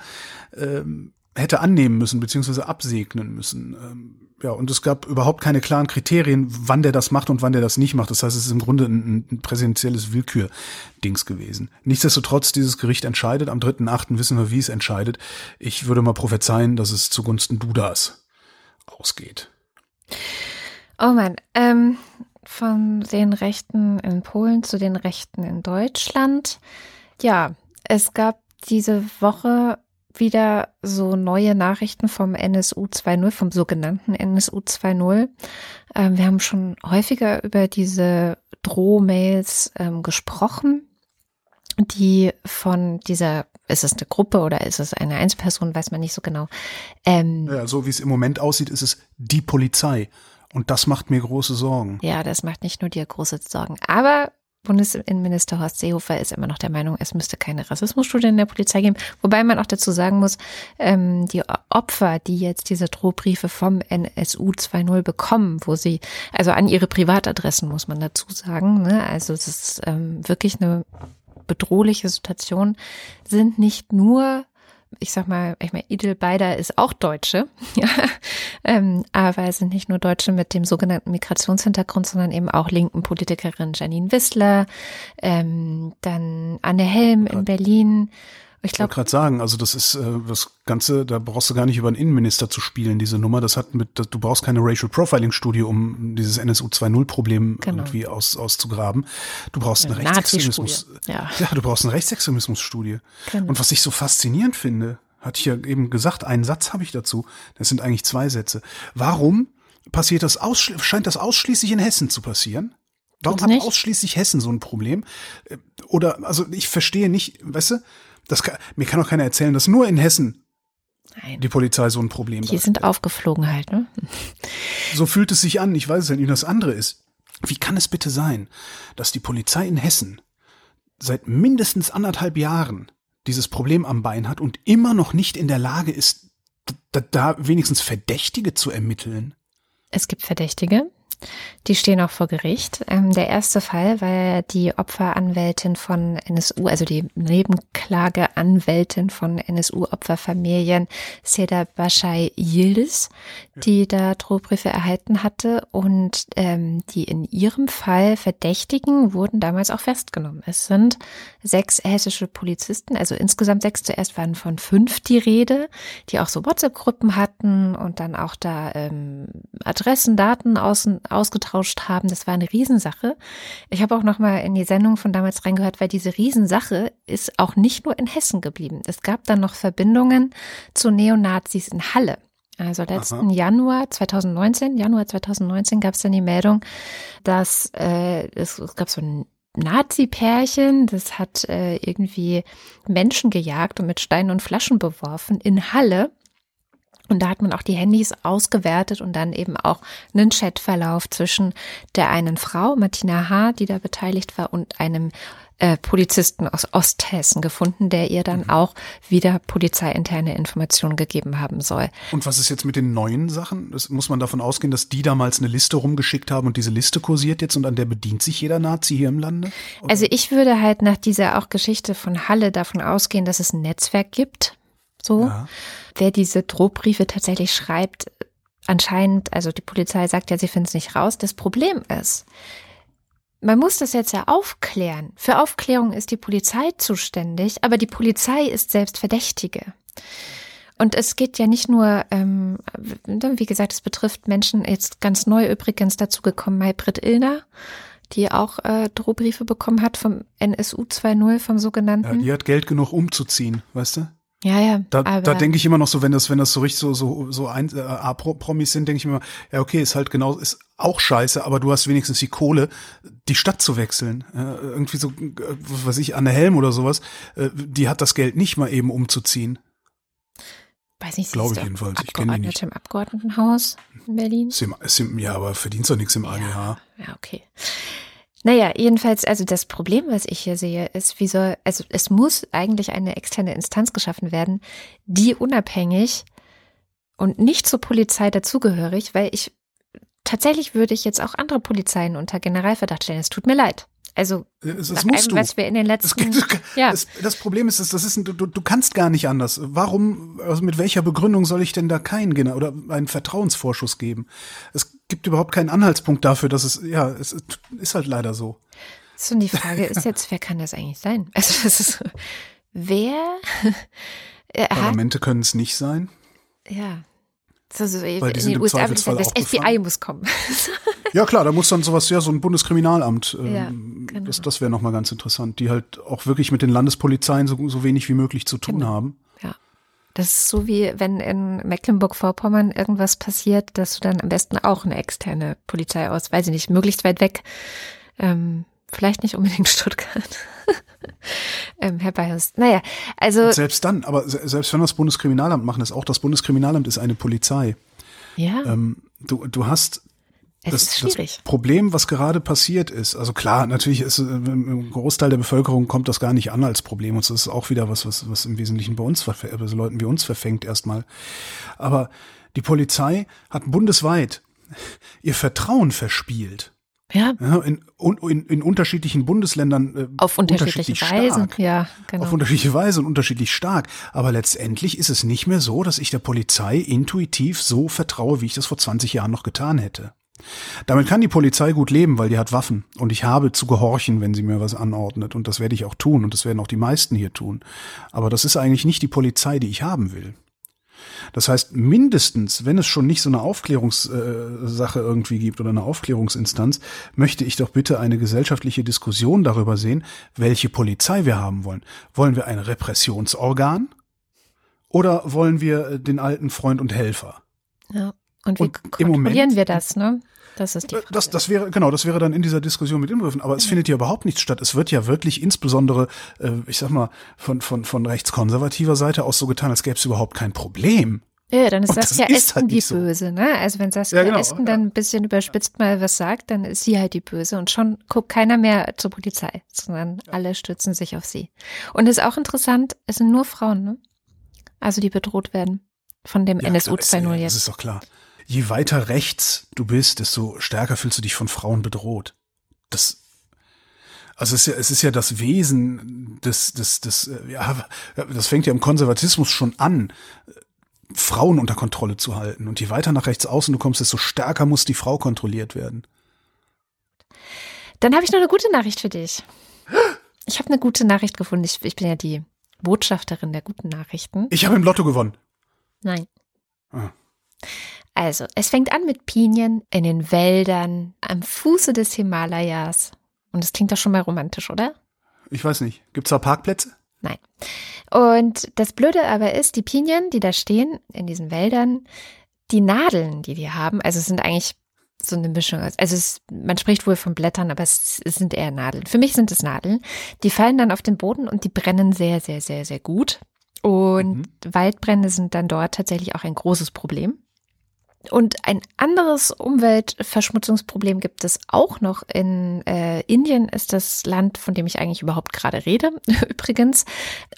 ähm, hätte annehmen müssen, beziehungsweise absegnen müssen. Ähm, ja, und es gab überhaupt keine klaren Kriterien, wann der das macht und wann der das nicht macht. Das heißt, es ist im Grunde ein, ein präsidentielles Willkür-Dings gewesen. Nichtsdestotrotz, dieses Gericht entscheidet. Am 3.8. wissen wir, wie es entscheidet. Ich würde mal prophezeien, dass es zugunsten Dudas ausgeht. Oh man, ähm, von den Rechten in Polen zu den Rechten in Deutschland. Ja, es gab diese Woche wieder so neue Nachrichten vom NSU 2.0, vom sogenannten NSU 2.0. Ähm, wir haben schon häufiger über diese Drohmails ähm, gesprochen, die von dieser, ist es eine Gruppe oder ist es eine Einzelperson, weiß man nicht so genau. Ähm, ja, so wie es im Moment aussieht, ist es die Polizei. Und das macht mir große Sorgen. Ja, das macht nicht nur dir große Sorgen. Aber Bundesinnenminister Horst Seehofer ist immer noch der Meinung, es müsste keine Rassismusstudie in der Polizei geben. Wobei man auch dazu sagen muss, ähm, die Opfer, die jetzt diese Drohbriefe vom NSU 2.0 bekommen, wo sie, also an ihre Privatadressen muss man dazu sagen, ne? also es ist ähm, wirklich eine bedrohliche Situation, sind nicht nur ich sag mal, ich meine, Idel Beider ist auch Deutsche, ja, ähm, aber es sind nicht nur Deutsche mit dem sogenannten Migrationshintergrund, sondern eben auch linken Politikerin Janine Wissler, ähm, dann Anne Helm in Berlin ich glaube gerade sagen, also das ist äh, das Ganze, da brauchst du gar nicht über einen Innenminister zu spielen, diese Nummer. Das hat mit, du brauchst keine Racial Profiling-Studie, um dieses NSU 2.0-Problem genau. irgendwie aus, auszugraben. Du brauchst eine, eine Rechtsextremismus. Ja. ja, du brauchst eine Rechtsextremismus-Studie. Genau. Und was ich so faszinierend finde, hatte ich ja eben gesagt, einen Satz habe ich dazu. Das sind eigentlich zwei Sätze. Warum passiert das scheint das ausschließlich in Hessen zu passieren? Warum hat ausschließlich Hessen so ein Problem? Äh, oder, also ich verstehe nicht, weißt du, das kann, mir kann auch keiner erzählen, dass nur in Hessen Nein. die Polizei so ein Problem hat. Die sind aufgeflogen halt, ne? So fühlt es sich an. Ich weiß es ja nicht. Das andere ist, wie kann es bitte sein, dass die Polizei in Hessen seit mindestens anderthalb Jahren dieses Problem am Bein hat und immer noch nicht in der Lage ist, da, da wenigstens Verdächtige zu ermitteln? Es gibt Verdächtige. Die stehen auch vor Gericht. Ähm, der erste Fall war die Opferanwältin von NSU, also die Nebenklageanwältin von NSU-Opferfamilien, Seda Bashai Yildiz, die da Drohbriefe erhalten hatte. Und ähm, die in ihrem Fall Verdächtigen wurden damals auch festgenommen. Es sind sechs hessische Polizisten, also insgesamt sechs. Zuerst waren von fünf die Rede, die auch so WhatsApp-Gruppen hatten und dann auch da ähm, Adressen, Daten außen ausgetauscht haben. Das war eine Riesensache. Ich habe auch noch mal in die Sendung von damals reingehört, weil diese Riesensache ist auch nicht nur in Hessen geblieben. Es gab dann noch Verbindungen zu Neonazis in Halle. Also letzten Aha. Januar 2019, Januar 2019 gab es dann die Meldung, dass äh, es, es gab so ein Nazi-Pärchen, das hat äh, irgendwie Menschen gejagt und mit Steinen und Flaschen beworfen in Halle. Und da hat man auch die Handys ausgewertet und dann eben auch einen Chatverlauf zwischen der einen Frau, Martina H., die da beteiligt war, und einem äh, Polizisten aus Osthessen gefunden, der ihr dann mhm. auch wieder polizeiinterne Informationen gegeben haben soll. Und was ist jetzt mit den neuen Sachen? Das muss man davon ausgehen, dass die damals eine Liste rumgeschickt haben und diese Liste kursiert jetzt und an der bedient sich jeder Nazi hier im Lande? Oder? Also ich würde halt nach dieser auch Geschichte von Halle davon ausgehen, dass es ein Netzwerk gibt so. Ja. Wer diese Drohbriefe tatsächlich schreibt, anscheinend, also die Polizei sagt ja, sie finden es nicht raus. Das Problem ist, man muss das jetzt ja aufklären. Für Aufklärung ist die Polizei zuständig, aber die Polizei ist selbst Verdächtige. Und es geht ja nicht nur, ähm, wie gesagt, es betrifft Menschen, jetzt ganz neu übrigens dazu gekommen, Maybrit Illner, die auch äh, Drohbriefe bekommen hat vom NSU 2.0, vom sogenannten. Ja, die hat Geld genug umzuziehen, weißt du? Ja, ja. Da, da denke ich immer noch so, wenn das, wenn das so richtig so, so, so ein, äh, A-Promis sind, denke ich immer, ja, okay, ist halt genau, ist auch scheiße, aber du hast wenigstens die Kohle, die Stadt zu wechseln. Äh, irgendwie so, äh, was weiß ich, Anne Helm oder sowas, äh, die hat das Geld nicht mal eben umzuziehen. weiß nicht, Glaube ich jedenfalls. Ich kenne die nicht. im Abgeordnetenhaus in Berlin. Ist im, ist im, ja, aber verdienst doch nichts im AGH. Ja, okay. Naja, jedenfalls, also das Problem, was ich hier sehe, ist, wie soll, also es muss eigentlich eine externe Instanz geschaffen werden, die unabhängig und nicht zur Polizei dazugehörig, weil ich tatsächlich würde ich jetzt auch andere Polizeien unter Generalverdacht stellen. Es tut mir leid. Also Das, nach das musst allem, du. was wir in den letzten das, ja. das, das Problem ist, das ist, du, du kannst gar nicht anders. Warum, also mit welcher Begründung soll ich denn da keinen oder einen Vertrauensvorschuss geben? Es gibt überhaupt keinen Anhaltspunkt dafür, dass es, ja, es ist- halt leider so. So, und die Frage ist jetzt, wer kann das eigentlich sein? Also das ist so, wer äh, Parlamente können es nicht sein. ja. So, so, in Weil die sind den im USA Zweifelsfall sagen, das FBI muss kommen. Ja klar, da muss dann sowas, ja, so ein Bundeskriminalamt, ähm, Ja, genau. das, das wäre nochmal ganz interessant, die halt auch wirklich mit den Landespolizeien so, so wenig wie möglich zu tun Genau. haben. Ja. Das ist so wie wenn in Mecklenburg-Vorpommern irgendwas passiert, dass du dann am besten auch eine externe Polizei aus, weiß ich nicht, möglichst weit weg, ähm, vielleicht nicht unbedingt Stuttgart, ähm, herbeihust. Naja, also Und selbst dann, aber se- selbst wenn wir das Bundeskriminalamt machen, ist auch das Bundeskriminalamt ist eine Polizei. ja, Ähm, du, du hast es das, ist schwierig. das Problem, was gerade passiert ist, also klar, natürlich ist äh, im Großteil der Bevölkerung kommt das gar nicht an als Problem und das ist auch wieder was, was, was im Wesentlichen bei uns, also Leuten wie uns verfängt erstmal. Aber die Polizei hat bundesweit ihr Vertrauen verspielt. Ja, Ja, in, in, in unterschiedlichen Bundesländern äh, auf unterschiedliche unterschiedlich Weisen. stark. Ja, genau. Auf unterschiedliche Weise und unterschiedlich stark. Aber letztendlich ist es nicht mehr so, dass ich der Polizei intuitiv so vertraue, wie ich das vor 20 Jahren noch getan hätte. Damit kann die Polizei gut leben, weil die hat Waffen. Und ich habe zu gehorchen, wenn sie mir was anordnet. Und das werde ich auch tun. Und das werden auch die meisten hier tun. Aber das ist eigentlich nicht die Polizei, die ich haben will. Das heißt, mindestens, wenn es schon nicht so eine Aufklärungssache irgendwie gibt oder eine Aufklärungsinstanz, möchte ich doch bitte eine gesellschaftliche Diskussion darüber sehen, welche Polizei wir haben wollen. Wollen wir ein Repressionsorgan oder wollen wir äh, den alten Freund und Helfer? ja. Und wie und im kontrollieren Moment- wir das, ne? Das ist die Frage. Das, das wäre, genau, das wäre dann in dieser Diskussion mit inbegriffen. Aber es findet ja überhaupt nichts statt. Es wird ja wirklich insbesondere, äh, ich sag mal, von, von, von rechtskonservativer Seite aus so getan, als gäbe es überhaupt kein Problem. Ja, dann ist Und das Saskia ist Esken halt die so. Böse, ne? Also wenn Saskia Ja, genau, Esken ja. dann ein bisschen überspitzt mal was sagt, dann ist sie halt die Böse und schon guckt keiner mehr zur Polizei, sondern alle stützen sich auf sie. Und ist auch interessant, es sind nur Frauen, ne? Also die bedroht werden von dem Ja, NSU das ist- ja, 2.0 Das jetzt. ist doch klar. Je weiter rechts du bist, desto stärker fühlst du dich von Frauen bedroht. Das, also es ist ja, es ist ja das Wesen des, des, des, äh, ja, das fängt ja im Konservatismus schon an, Frauen unter Kontrolle zu halten. Und je weiter nach rechts außen du kommst, desto stärker muss die Frau kontrolliert werden. Dann habe ich noch eine gute Nachricht für dich. Ich habe eine gute Nachricht gefunden. Ich, ich bin ja die Botschafterin der guten Nachrichten. Ich habe im Lotto gewonnen. Nein. Ah. Also, es fängt an mit Pinien in den Wäldern am Fuße des Himalayas. Und das klingt doch schon mal romantisch, oder? Ich weiß nicht. Gibt's da Parkplätze? Nein. Und das Blöde aber ist, die Pinien, die da stehen in diesen Wäldern, die Nadeln, die die haben, also es sind eigentlich so eine Mischung. Also es, man spricht wohl von Blättern, aber es, es sind eher Nadeln. Für mich sind es Nadeln. Die fallen dann auf den Boden und die brennen sehr, sehr, sehr, sehr gut. Und Mhm. Waldbrände sind dann dort tatsächlich auch ein großes Problem. Und ein anderes Umweltverschmutzungsproblem gibt es auch noch in äh, Indien, ist das Land, von dem ich eigentlich überhaupt gerade rede, übrigens.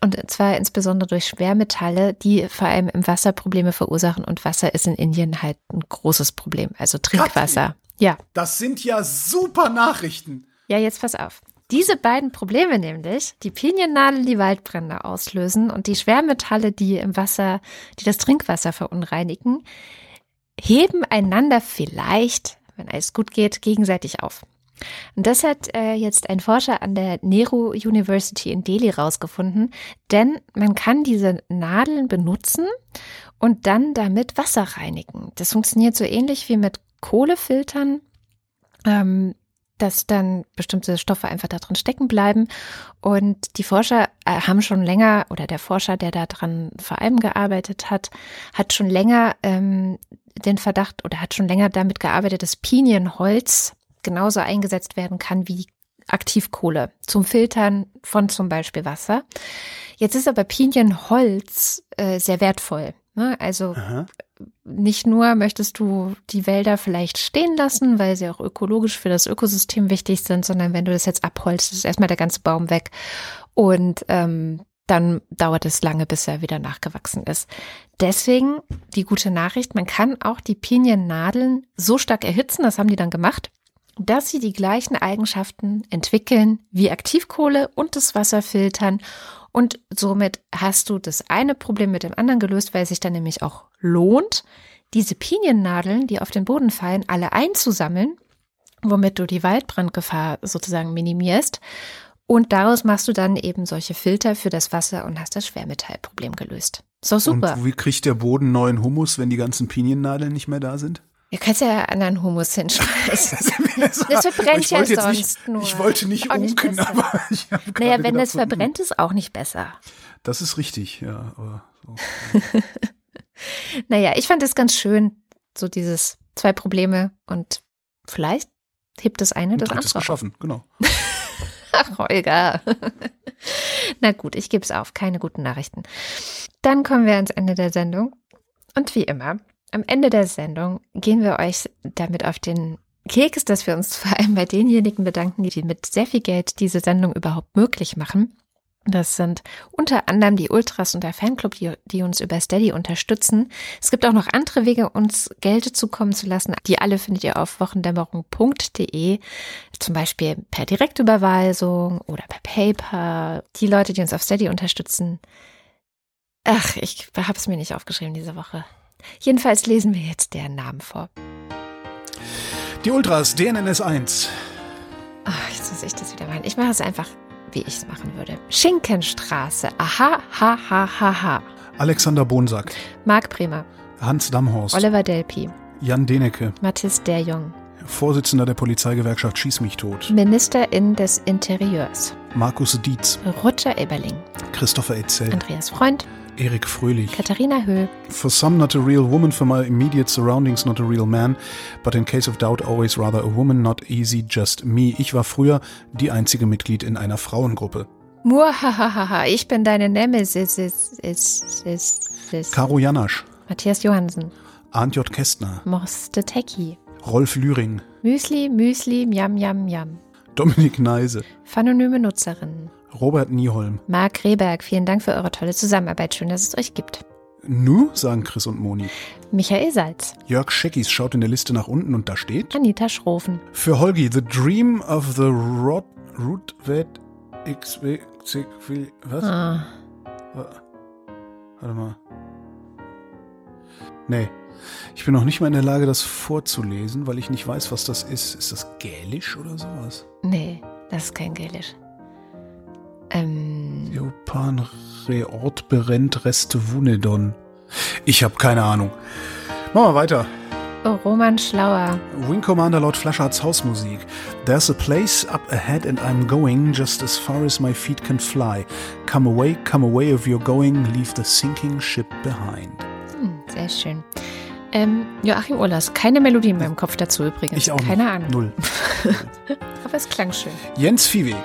Und zwar insbesondere durch Schwermetalle, die vor allem im Wasser Probleme verursachen. Und Wasser ist in Indien halt ein großes Problem, also Trinkwasser. Ja, Das sind ja super Nachrichten. ja, jetzt pass auf. Diese beiden Probleme nämlich, die Piniennadeln, die Waldbrände auslösen und die Schwermetalle, die im Wasser, die das Trinkwasser verunreinigen, heben einander vielleicht, wenn alles gut geht, gegenseitig auf. Und das hat äh, jetzt ein Forscher an der Nehru University in Delhi rausgefunden, denn man kann diese Nadeln benutzen und dann damit Wasser reinigen. Das funktioniert so ähnlich wie mit Kohlefiltern. Ähm, dass dann bestimmte Stoffe einfach da drin stecken bleiben. Und die Forscher äh, haben schon länger, oder der Forscher, der da dran vor allem gearbeitet hat, hat schon länger ähm, den Verdacht oder hat schon länger damit gearbeitet, dass Pinienholz genauso eingesetzt werden kann wie Aktivkohle zum Filtern von zum Beispiel Wasser. Jetzt ist aber Pinienholz äh, sehr wertvoll. Ne? Also Aha. nicht nur möchtest du die Wälder vielleicht stehen lassen, weil sie auch ökologisch für das Ökosystem wichtig sind, sondern wenn du das jetzt abholst, ist erstmal der ganze Baum weg. Und ähm, dann dauert es lange, bis er wieder nachgewachsen ist. Deswegen die gute Nachricht, man kann auch die Piniennadeln so stark erhitzen, das haben die dann gemacht, dass sie die gleichen Eigenschaften entwickeln wie Aktivkohle und das Wasser filtern. Und somit hast du das eine Problem mit dem anderen gelöst, weil es sich dann nämlich auch lohnt, diese Piniennadeln, die auf den Boden fallen, alle einzusammeln, womit du die Waldbrandgefahr sozusagen minimierst. Und daraus machst du dann eben solche Filter für das Wasser und hast das Schwermetallproblem gelöst. So super. Und wie kriegt der Boden neuen Humus, wenn die ganzen Piniennadeln nicht mehr da sind? Ihr könnt ja anderen Humus hinschmeißen. Das verbrennt Ich ja sonst nicht, nur. Ich wollte nicht Auch nicht unken, besser. aber ich habe Naja, wenn das hm, verbrennt, ist auch nicht besser. Das ist richtig, ja. Aber so. Naja, ich fand es ganz schön, so dieses zwei Probleme und vielleicht hebt das eine Ein das andere auf. geschaffen, genau. Ach, Holger. Na gut, ich gebe es auf. Keine guten Nachrichten. Dann kommen wir ans Ende der Sendung. Und wie immer, am Ende der Sendung gehen wir euch damit auf den Keks, dass wir uns vor allem bei denjenigen bedanken, die mit sehr viel Geld diese Sendung überhaupt möglich machen. Das sind unter anderem die Ultras und der Fanclub, die, die uns über Steady unterstützen. Es gibt auch noch andere Wege, uns Geld zukommen zu lassen. Die alle findet ihr auf wochendämmerung.de. Zum Beispiel per Direktüberweisung oder per PayPal. Die Leute, die uns auf Steady unterstützen. Ach, ich habe es mir nicht aufgeschrieben diese Woche. Jedenfalls lesen wir jetzt deren Namen vor. Die Ultras, DNNS 1. Ach, jetzt muss ich das wieder machen. Ich mache es einfach, wie ich es machen würde. Schinkenstraße. Aha, ha, ha, ha, ha. Alexander Bonsack. Marc Bremer. Hans Damhorst. Oliver Delpi. Jan Denecke. Mathis Derjong. Vorsitzender der Polizeigewerkschaft Schieß mich tot. Ministerin des Interieurs. Markus Dietz. Rutter Eberling. Christopher Etzel. Andreas Freund. Erik Fröhlich. Katharina Höhl. For some, not a real woman, for my immediate surroundings, not a real man, but in case of doubt, always rather a woman, not easy, just me. Ich war früher die einzige Mitglied in einer Frauengruppe. Muahahaha, ich bin deine Nemesis. Is, is, is, is. Caro Janasch, Matthias Johansen. Arndt J. Kästner, Morste Tecki. Rolf Lühring, Müsli, Müsli, Miam, Miam, Miam. Dominik Neise, Phanonyme Nutzerinnen. Robert Nieholm. Marc Rehberg, vielen Dank für eure tolle Zusammenarbeit. Schön, dass es euch gibt. Nu, sagen Chris und Moni. Michael Salz. Jörg Scheckis schaut in der Liste nach unten und da steht Anita Schrofen. Für Holgi, The Dream of the Rot, Rootwet XW, was? Ah, Warte mal. Nee. Ich bin noch nicht mal in der Lage, das vorzulesen, weil ich nicht weiß, was das ist. Ist das Gälisch oder sowas? nee, das ist kein Gälisch. Ähm, Jopan Reort Berent Reste Wunedon. Ich habe keine Ahnung. Machen wir weiter. oh, Roman Schlauer. Wing Commander Lord Flashards Hausmusik. There's a place up ahead and I'm going just as far as my feet can fly. Come away, come away if you're going, leave the sinking ship behind. Hm, sehr schön. Ähm, Joachim Urlas. Keine Melodie in meinem Kopf dazu übrigens. Ich auch Keine. Ahnung. Null. Aber es klang schön. Jens Viehweg.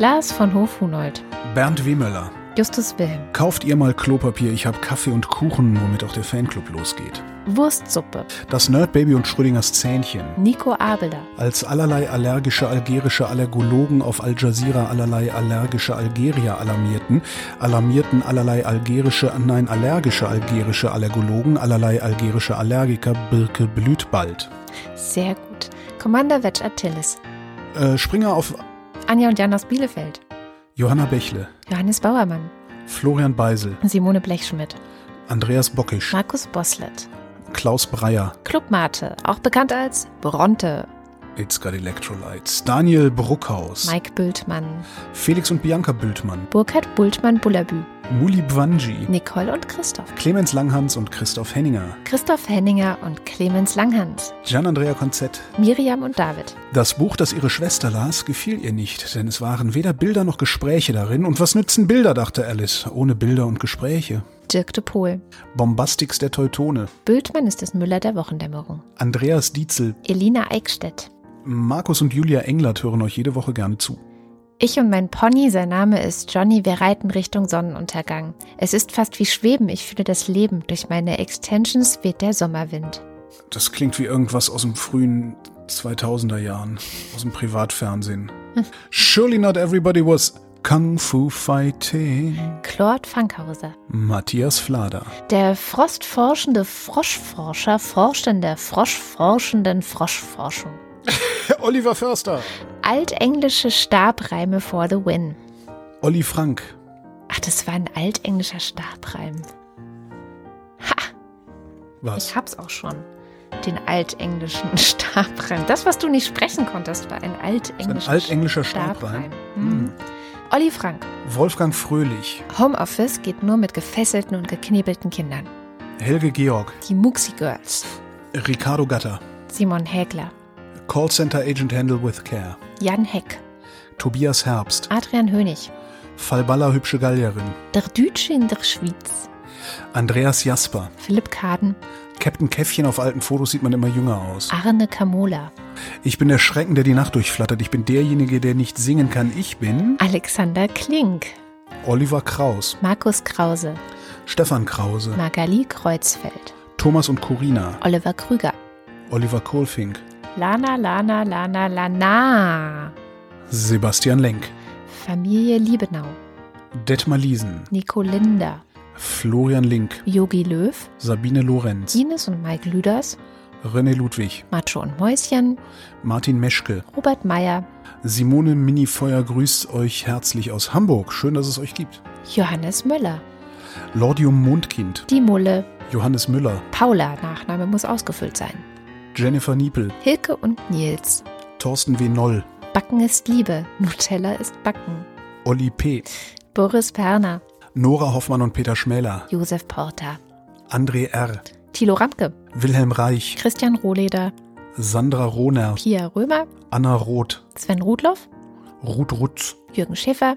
Lars von Hofhunold. Bernd Wehmöller. Justus Wilhelm. Kauft ihr mal Klopapier, ich hab Kaffee und Kuchen, womit auch der Fanclub losgeht. Wurstsuppe. Das Nerdbaby und Schrödingers Zähnchen. Nico Abelder. Als allerlei allergische algerische Allergologen auf Al Jazeera allerlei allergische Algerier alarmierten, alarmierten allerlei algerische, nein, allergische algerische Allergologen, allerlei algerische Allergiker, Birke blüht bald. Sehr gut. Commander Vetch Attilis. Äh, Springer auf Anja und Jan aus Bielefeld. Johanna Bächle, Johannes Bauermann. Florian Beisel, Simone Blechschmidt. Andreas Bockisch, Markus Boslett. Klaus Breyer, Club Mate. Auch bekannt als Bronte. It's Got Electrolytes, Daniel Bruckhaus, Mike Bültmann. Felix und Bianca Bültmann, Burkhard Bultmann-Bullabü. Muli Bwanji, Nicole und Christoph. Clemens Langhans und Christoph Henninger, Christoph Henninger und Clemens Langhans. Gian-Andrea Konzett. Miriam und David. Das Buch, das ihre Schwester las, gefiel ihr nicht, denn es waren weder Bilder noch Gespräche darin. Und was nützen Bilder, dachte Alice, ohne Bilder und Gespräche. Dirk de Pohl. Bombastix der Teutone, Bültmann ist des Müller der Wochendämmerung. Andreas Dietzel, Elina Eickstedt. Markus und Julia Englert hören euch jede Woche gerne zu. Ich und mein Pony, sein Name ist Johnny, wir reiten Richtung Sonnenuntergang. Es ist fast wie Schweben, ich fühle das Leben. Durch meine Extensions weht der Sommerwind. Das klingt wie irgendwas aus dem frühen 2000er Jahren, aus dem Privatfernsehen. Surely not everybody was Kung Fu Fighting. Claude Fankhauser. Matthias Flader. Der frostforschende Froschforscher forscht in der froschforschenden Froschforschung. Oliver Förster. Altenglische Stabreime for the win. Olli Frank. Ach, das war ein altenglischer Stabreim. Was? Ich hab's auch schon. Den altenglischen Stabreim. Das, was du nicht sprechen konntest, war ein altenglischer, altenglischer Stabreim. Hm. Olli Frank. Wolfgang Fröhlich. Homeoffice geht nur mit gefesselten und geknebelten Kindern. Helge Georg. Die Muxi Girls. Ricardo Gatter. Simon Hägler. Callcenter Agent Handle with Care. Jan Heck. Tobias Herbst. Adrian Hönig. Fallballer Hübsche Gallierin. Der Dütsche in der Schweiz. Andreas Jasper. Philipp Kaden. Captain Käffchen auf alten Fotos sieht man immer jünger aus. Arne Kamola. Ich bin der Schrecken, der die Nacht durchflattert. Ich bin derjenige, der nicht singen kann. Ich bin Alexander Klink. Oliver Kraus. Markus Krause. Stefan Krause. Magali Kreuzfeld. Thomas und Corina. Oliver Krüger. Oliver Kohlfink. Lana, Lana, Lana, Lana. Sebastian Lenk. Familie Liebenau. Detmar Liesen. Nico Linder. Florian Link. Yogi Löw. Sabine Lorenz. Ines und Mike Lüders. René Ludwig. Macho und Mäuschen. Martin Meschke. Robert Meyer. Simone Minifeuer grüßt euch herzlich aus Hamburg. Schön, dass es euch gibt. Johannes Möller. Lordium Mondkind. Die Mulle. Johannes Müller. Paula. Nachname muss ausgefüllt sein. Jennifer Niepel. Hilke und Nils. Thorsten W. Noll. Backen ist Liebe. Nutella ist Backen. Olli P. Boris Perner. Nora Hoffmann und Peter Schmäler. Josef Porter. André R. Thilo Ramke. Wilhelm Reich. Christian Rohleder. Sandra Rohner. Pia Römer. Anna Roth. Sven Rudloff. Ruth Rutz. Jürgen Schäfer.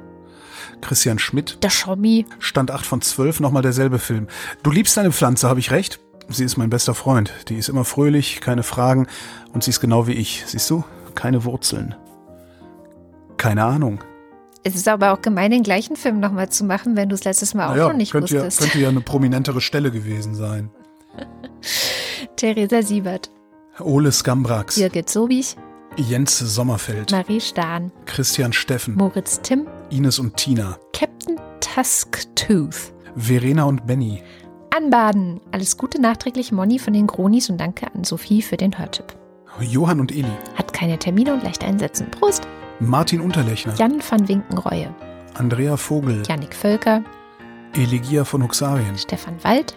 Christian Schmidt. Der Schommi. Stand 8 von 12, nochmal derselbe Film. Du liebst deine Pflanze, habe ich recht? Sie ist mein bester Freund. Die ist immer fröhlich, keine Fragen und sie ist genau wie ich. Siehst du? Keine Wurzeln. Keine Ahnung. Es ist aber auch gemein, den gleichen Film nochmal zu machen, wenn du es letztes Mal auch Naja, schon nicht könnte, ja, wusstest. könnte ja eine prominentere Stelle gewesen sein. Theresa Siebert. Ole Skambrax. Birgit Sobich. Jens Sommerfeld. Marie Stahn. Christian Steffen. Moritz Timm. Ines und Tina. Captain Tusktooth. Verena und Benny. Anbaden. Alles Gute nachträglich, Moni von den Gronis und danke an Sophie für den Hörtipp. Johann und Eli. Hat keine Termine und leicht einsetzen. Prost. Martin Unterlechner. Jan van Winkenreue. Andrea Vogel. Janik Völker. Elegia von Huxarien. Stefan Wald.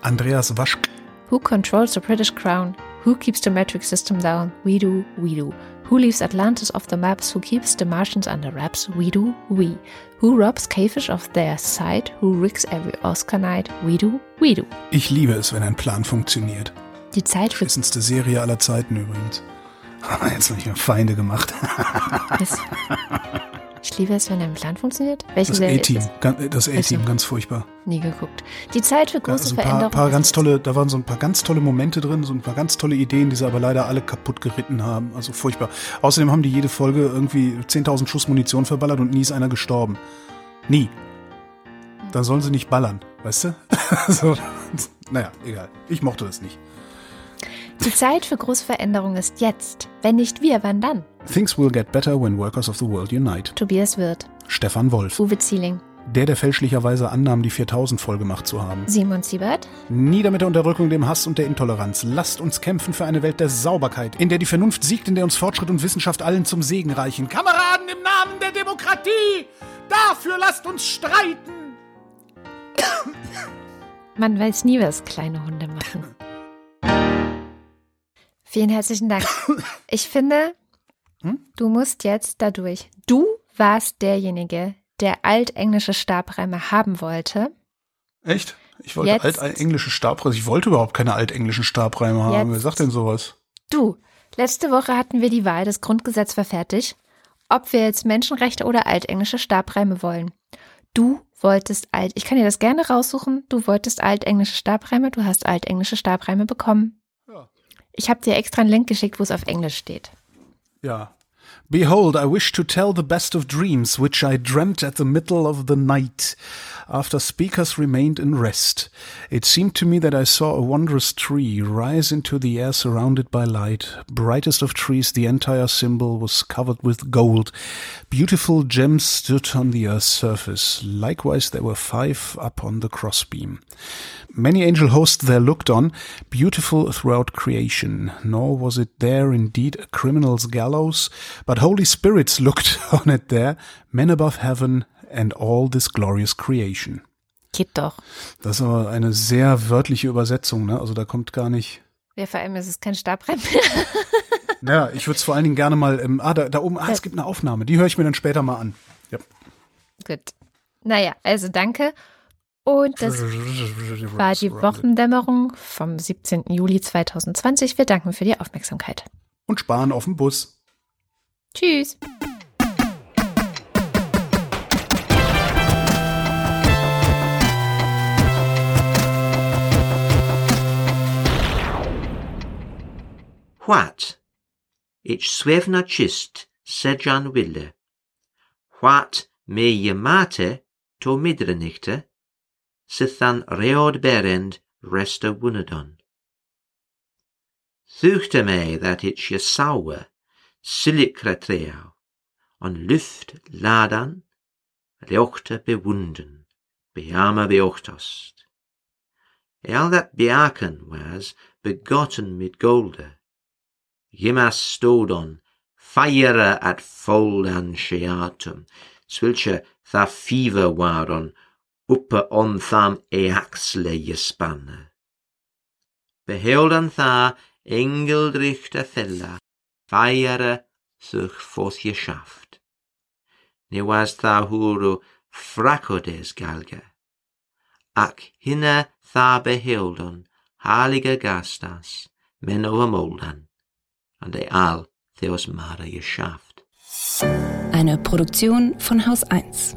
Andreas Waschk. Who controls the British crown? Who keeps the metric system down? We do, we do. Who leaves Atlantis off the maps? Who keeps the Martians under wraps? We do, we. Who robs Cavefish of their sight? Who rigs every Oscar night? We do, we do. Ich liebe es, wenn ein Plan funktioniert. Die Zeit für Beschissenste Serie aller Zeiten übrigens. Jetzt habe ich mir Feinde gemacht. Ich liebe es, wenn ein Plan funktioniert. Welche Das Serie A-Team. Das A-Team, Also. ganz furchtbar. Nie geguckt. Die Zeit für Ja, große also ein paar, Veränderungen. paar ist ganz jetzt. tolle, da waren so ein paar ganz tolle Momente drin, so ein paar ganz tolle Ideen, die sie aber leider alle kaputt geritten haben. Also furchtbar. Außerdem haben die jede Folge irgendwie 10.000 Schuss Munition verballert und nie ist einer gestorben. Nie. Dann sollen sie nicht ballern, weißt du? so, naja, egal. Ich mochte das nicht. Die Zeit für große Veränderungen ist jetzt. Wenn nicht wir, wann dann? Things will get better when workers of the world unite. Tobias Wirth. Stefan Wolf. Uwe Zieling. Der, der fälschlicherweise annahm, die 4000 voll gemacht zu haben. Simon Siebert. Nieder mit der Unterdrückung, dem Hass und der Intoleranz. Lasst uns kämpfen für eine Welt der Sauberkeit, in der die Vernunft siegt, in der uns Fortschritt und Wissenschaft allen zum Segen reichen. Kameraden im Namen der Demokratie! Dafür lasst uns streiten! Man weiß nie, was kleine Hunde machen. Vielen herzlichen Dank. Ich finde, Hm? du musst jetzt dadurch. Du warst derjenige, der altenglische Stabreime haben wollte. Echt? Ich wollte Jetzt- altenglische Stabreime. Ich wollte überhaupt keine altenglischen Stabreime haben. Wer sagt denn sowas? Du, letzte Woche hatten wir die Wahl, das Grundgesetz war fertig, ob wir jetzt Menschenrechte oder altenglische Stabreime wollen. Du wolltest alt, ich kann dir das gerne raussuchen, du wolltest altenglische Stabreime, du hast altenglische Stabreime bekommen. Ja. Ich habe dir extra einen Link geschickt, wo es auf Englisch steht. Ja. Behold, I wish to tell the best of dreams, which I dreamt at the middle of the night, after speakers remained in rest. It seemed to me that I saw a wondrous tree rise into the air surrounded by light. Brightest of trees, the entire symbol was covered with gold. Beautiful gems stood on the earth's surface. Likewise, there were five upon the crossbeam. Many angel hosts there looked on, beautiful throughout creation. Nor was it there indeed a criminal's gallows, but holy spirits looked on it there, men above heaven and all this glorious creation. Geht doch. Das ist aber eine sehr wörtliche Übersetzung, ne? Also da kommt gar nicht. Ja, vor allem ist es kein Stabrennen. Naja, ich würde es vor allen Dingen gerne mal, ähm, ah, da, da oben, ah, es gibt eine Aufnahme, die höre ich mir dann später mal an. Ja. Gut. Naja, also danke. Und das war die Wochendämmerung vom 17. Juli 2020. Wir danken für die Aufmerksamkeit. Und sparen auf dem Bus. Tschüss. What? Ich swefna chist, sedjan wille. What me je mate to midrenichte, sithan reod berend resta wunadon. Thuchte me that it je sauer, silikra treau, on luft ladan, leochte bewunden, beama beochtost. Al that beaken was begotten mit golde, Yimas stodon, fire at foldan sheatum, swilche tha fever waron, uppe on tham eaxle jespanne. Beheldan tha engeldrichte fella, fire such fos geschaft. Ne was tha huru fracodes galge. Ac hinne tha beheldon, heilige gastas, men over moldan. an der Aal Theos Mare geschafft. Eine Produktion von Haus 1.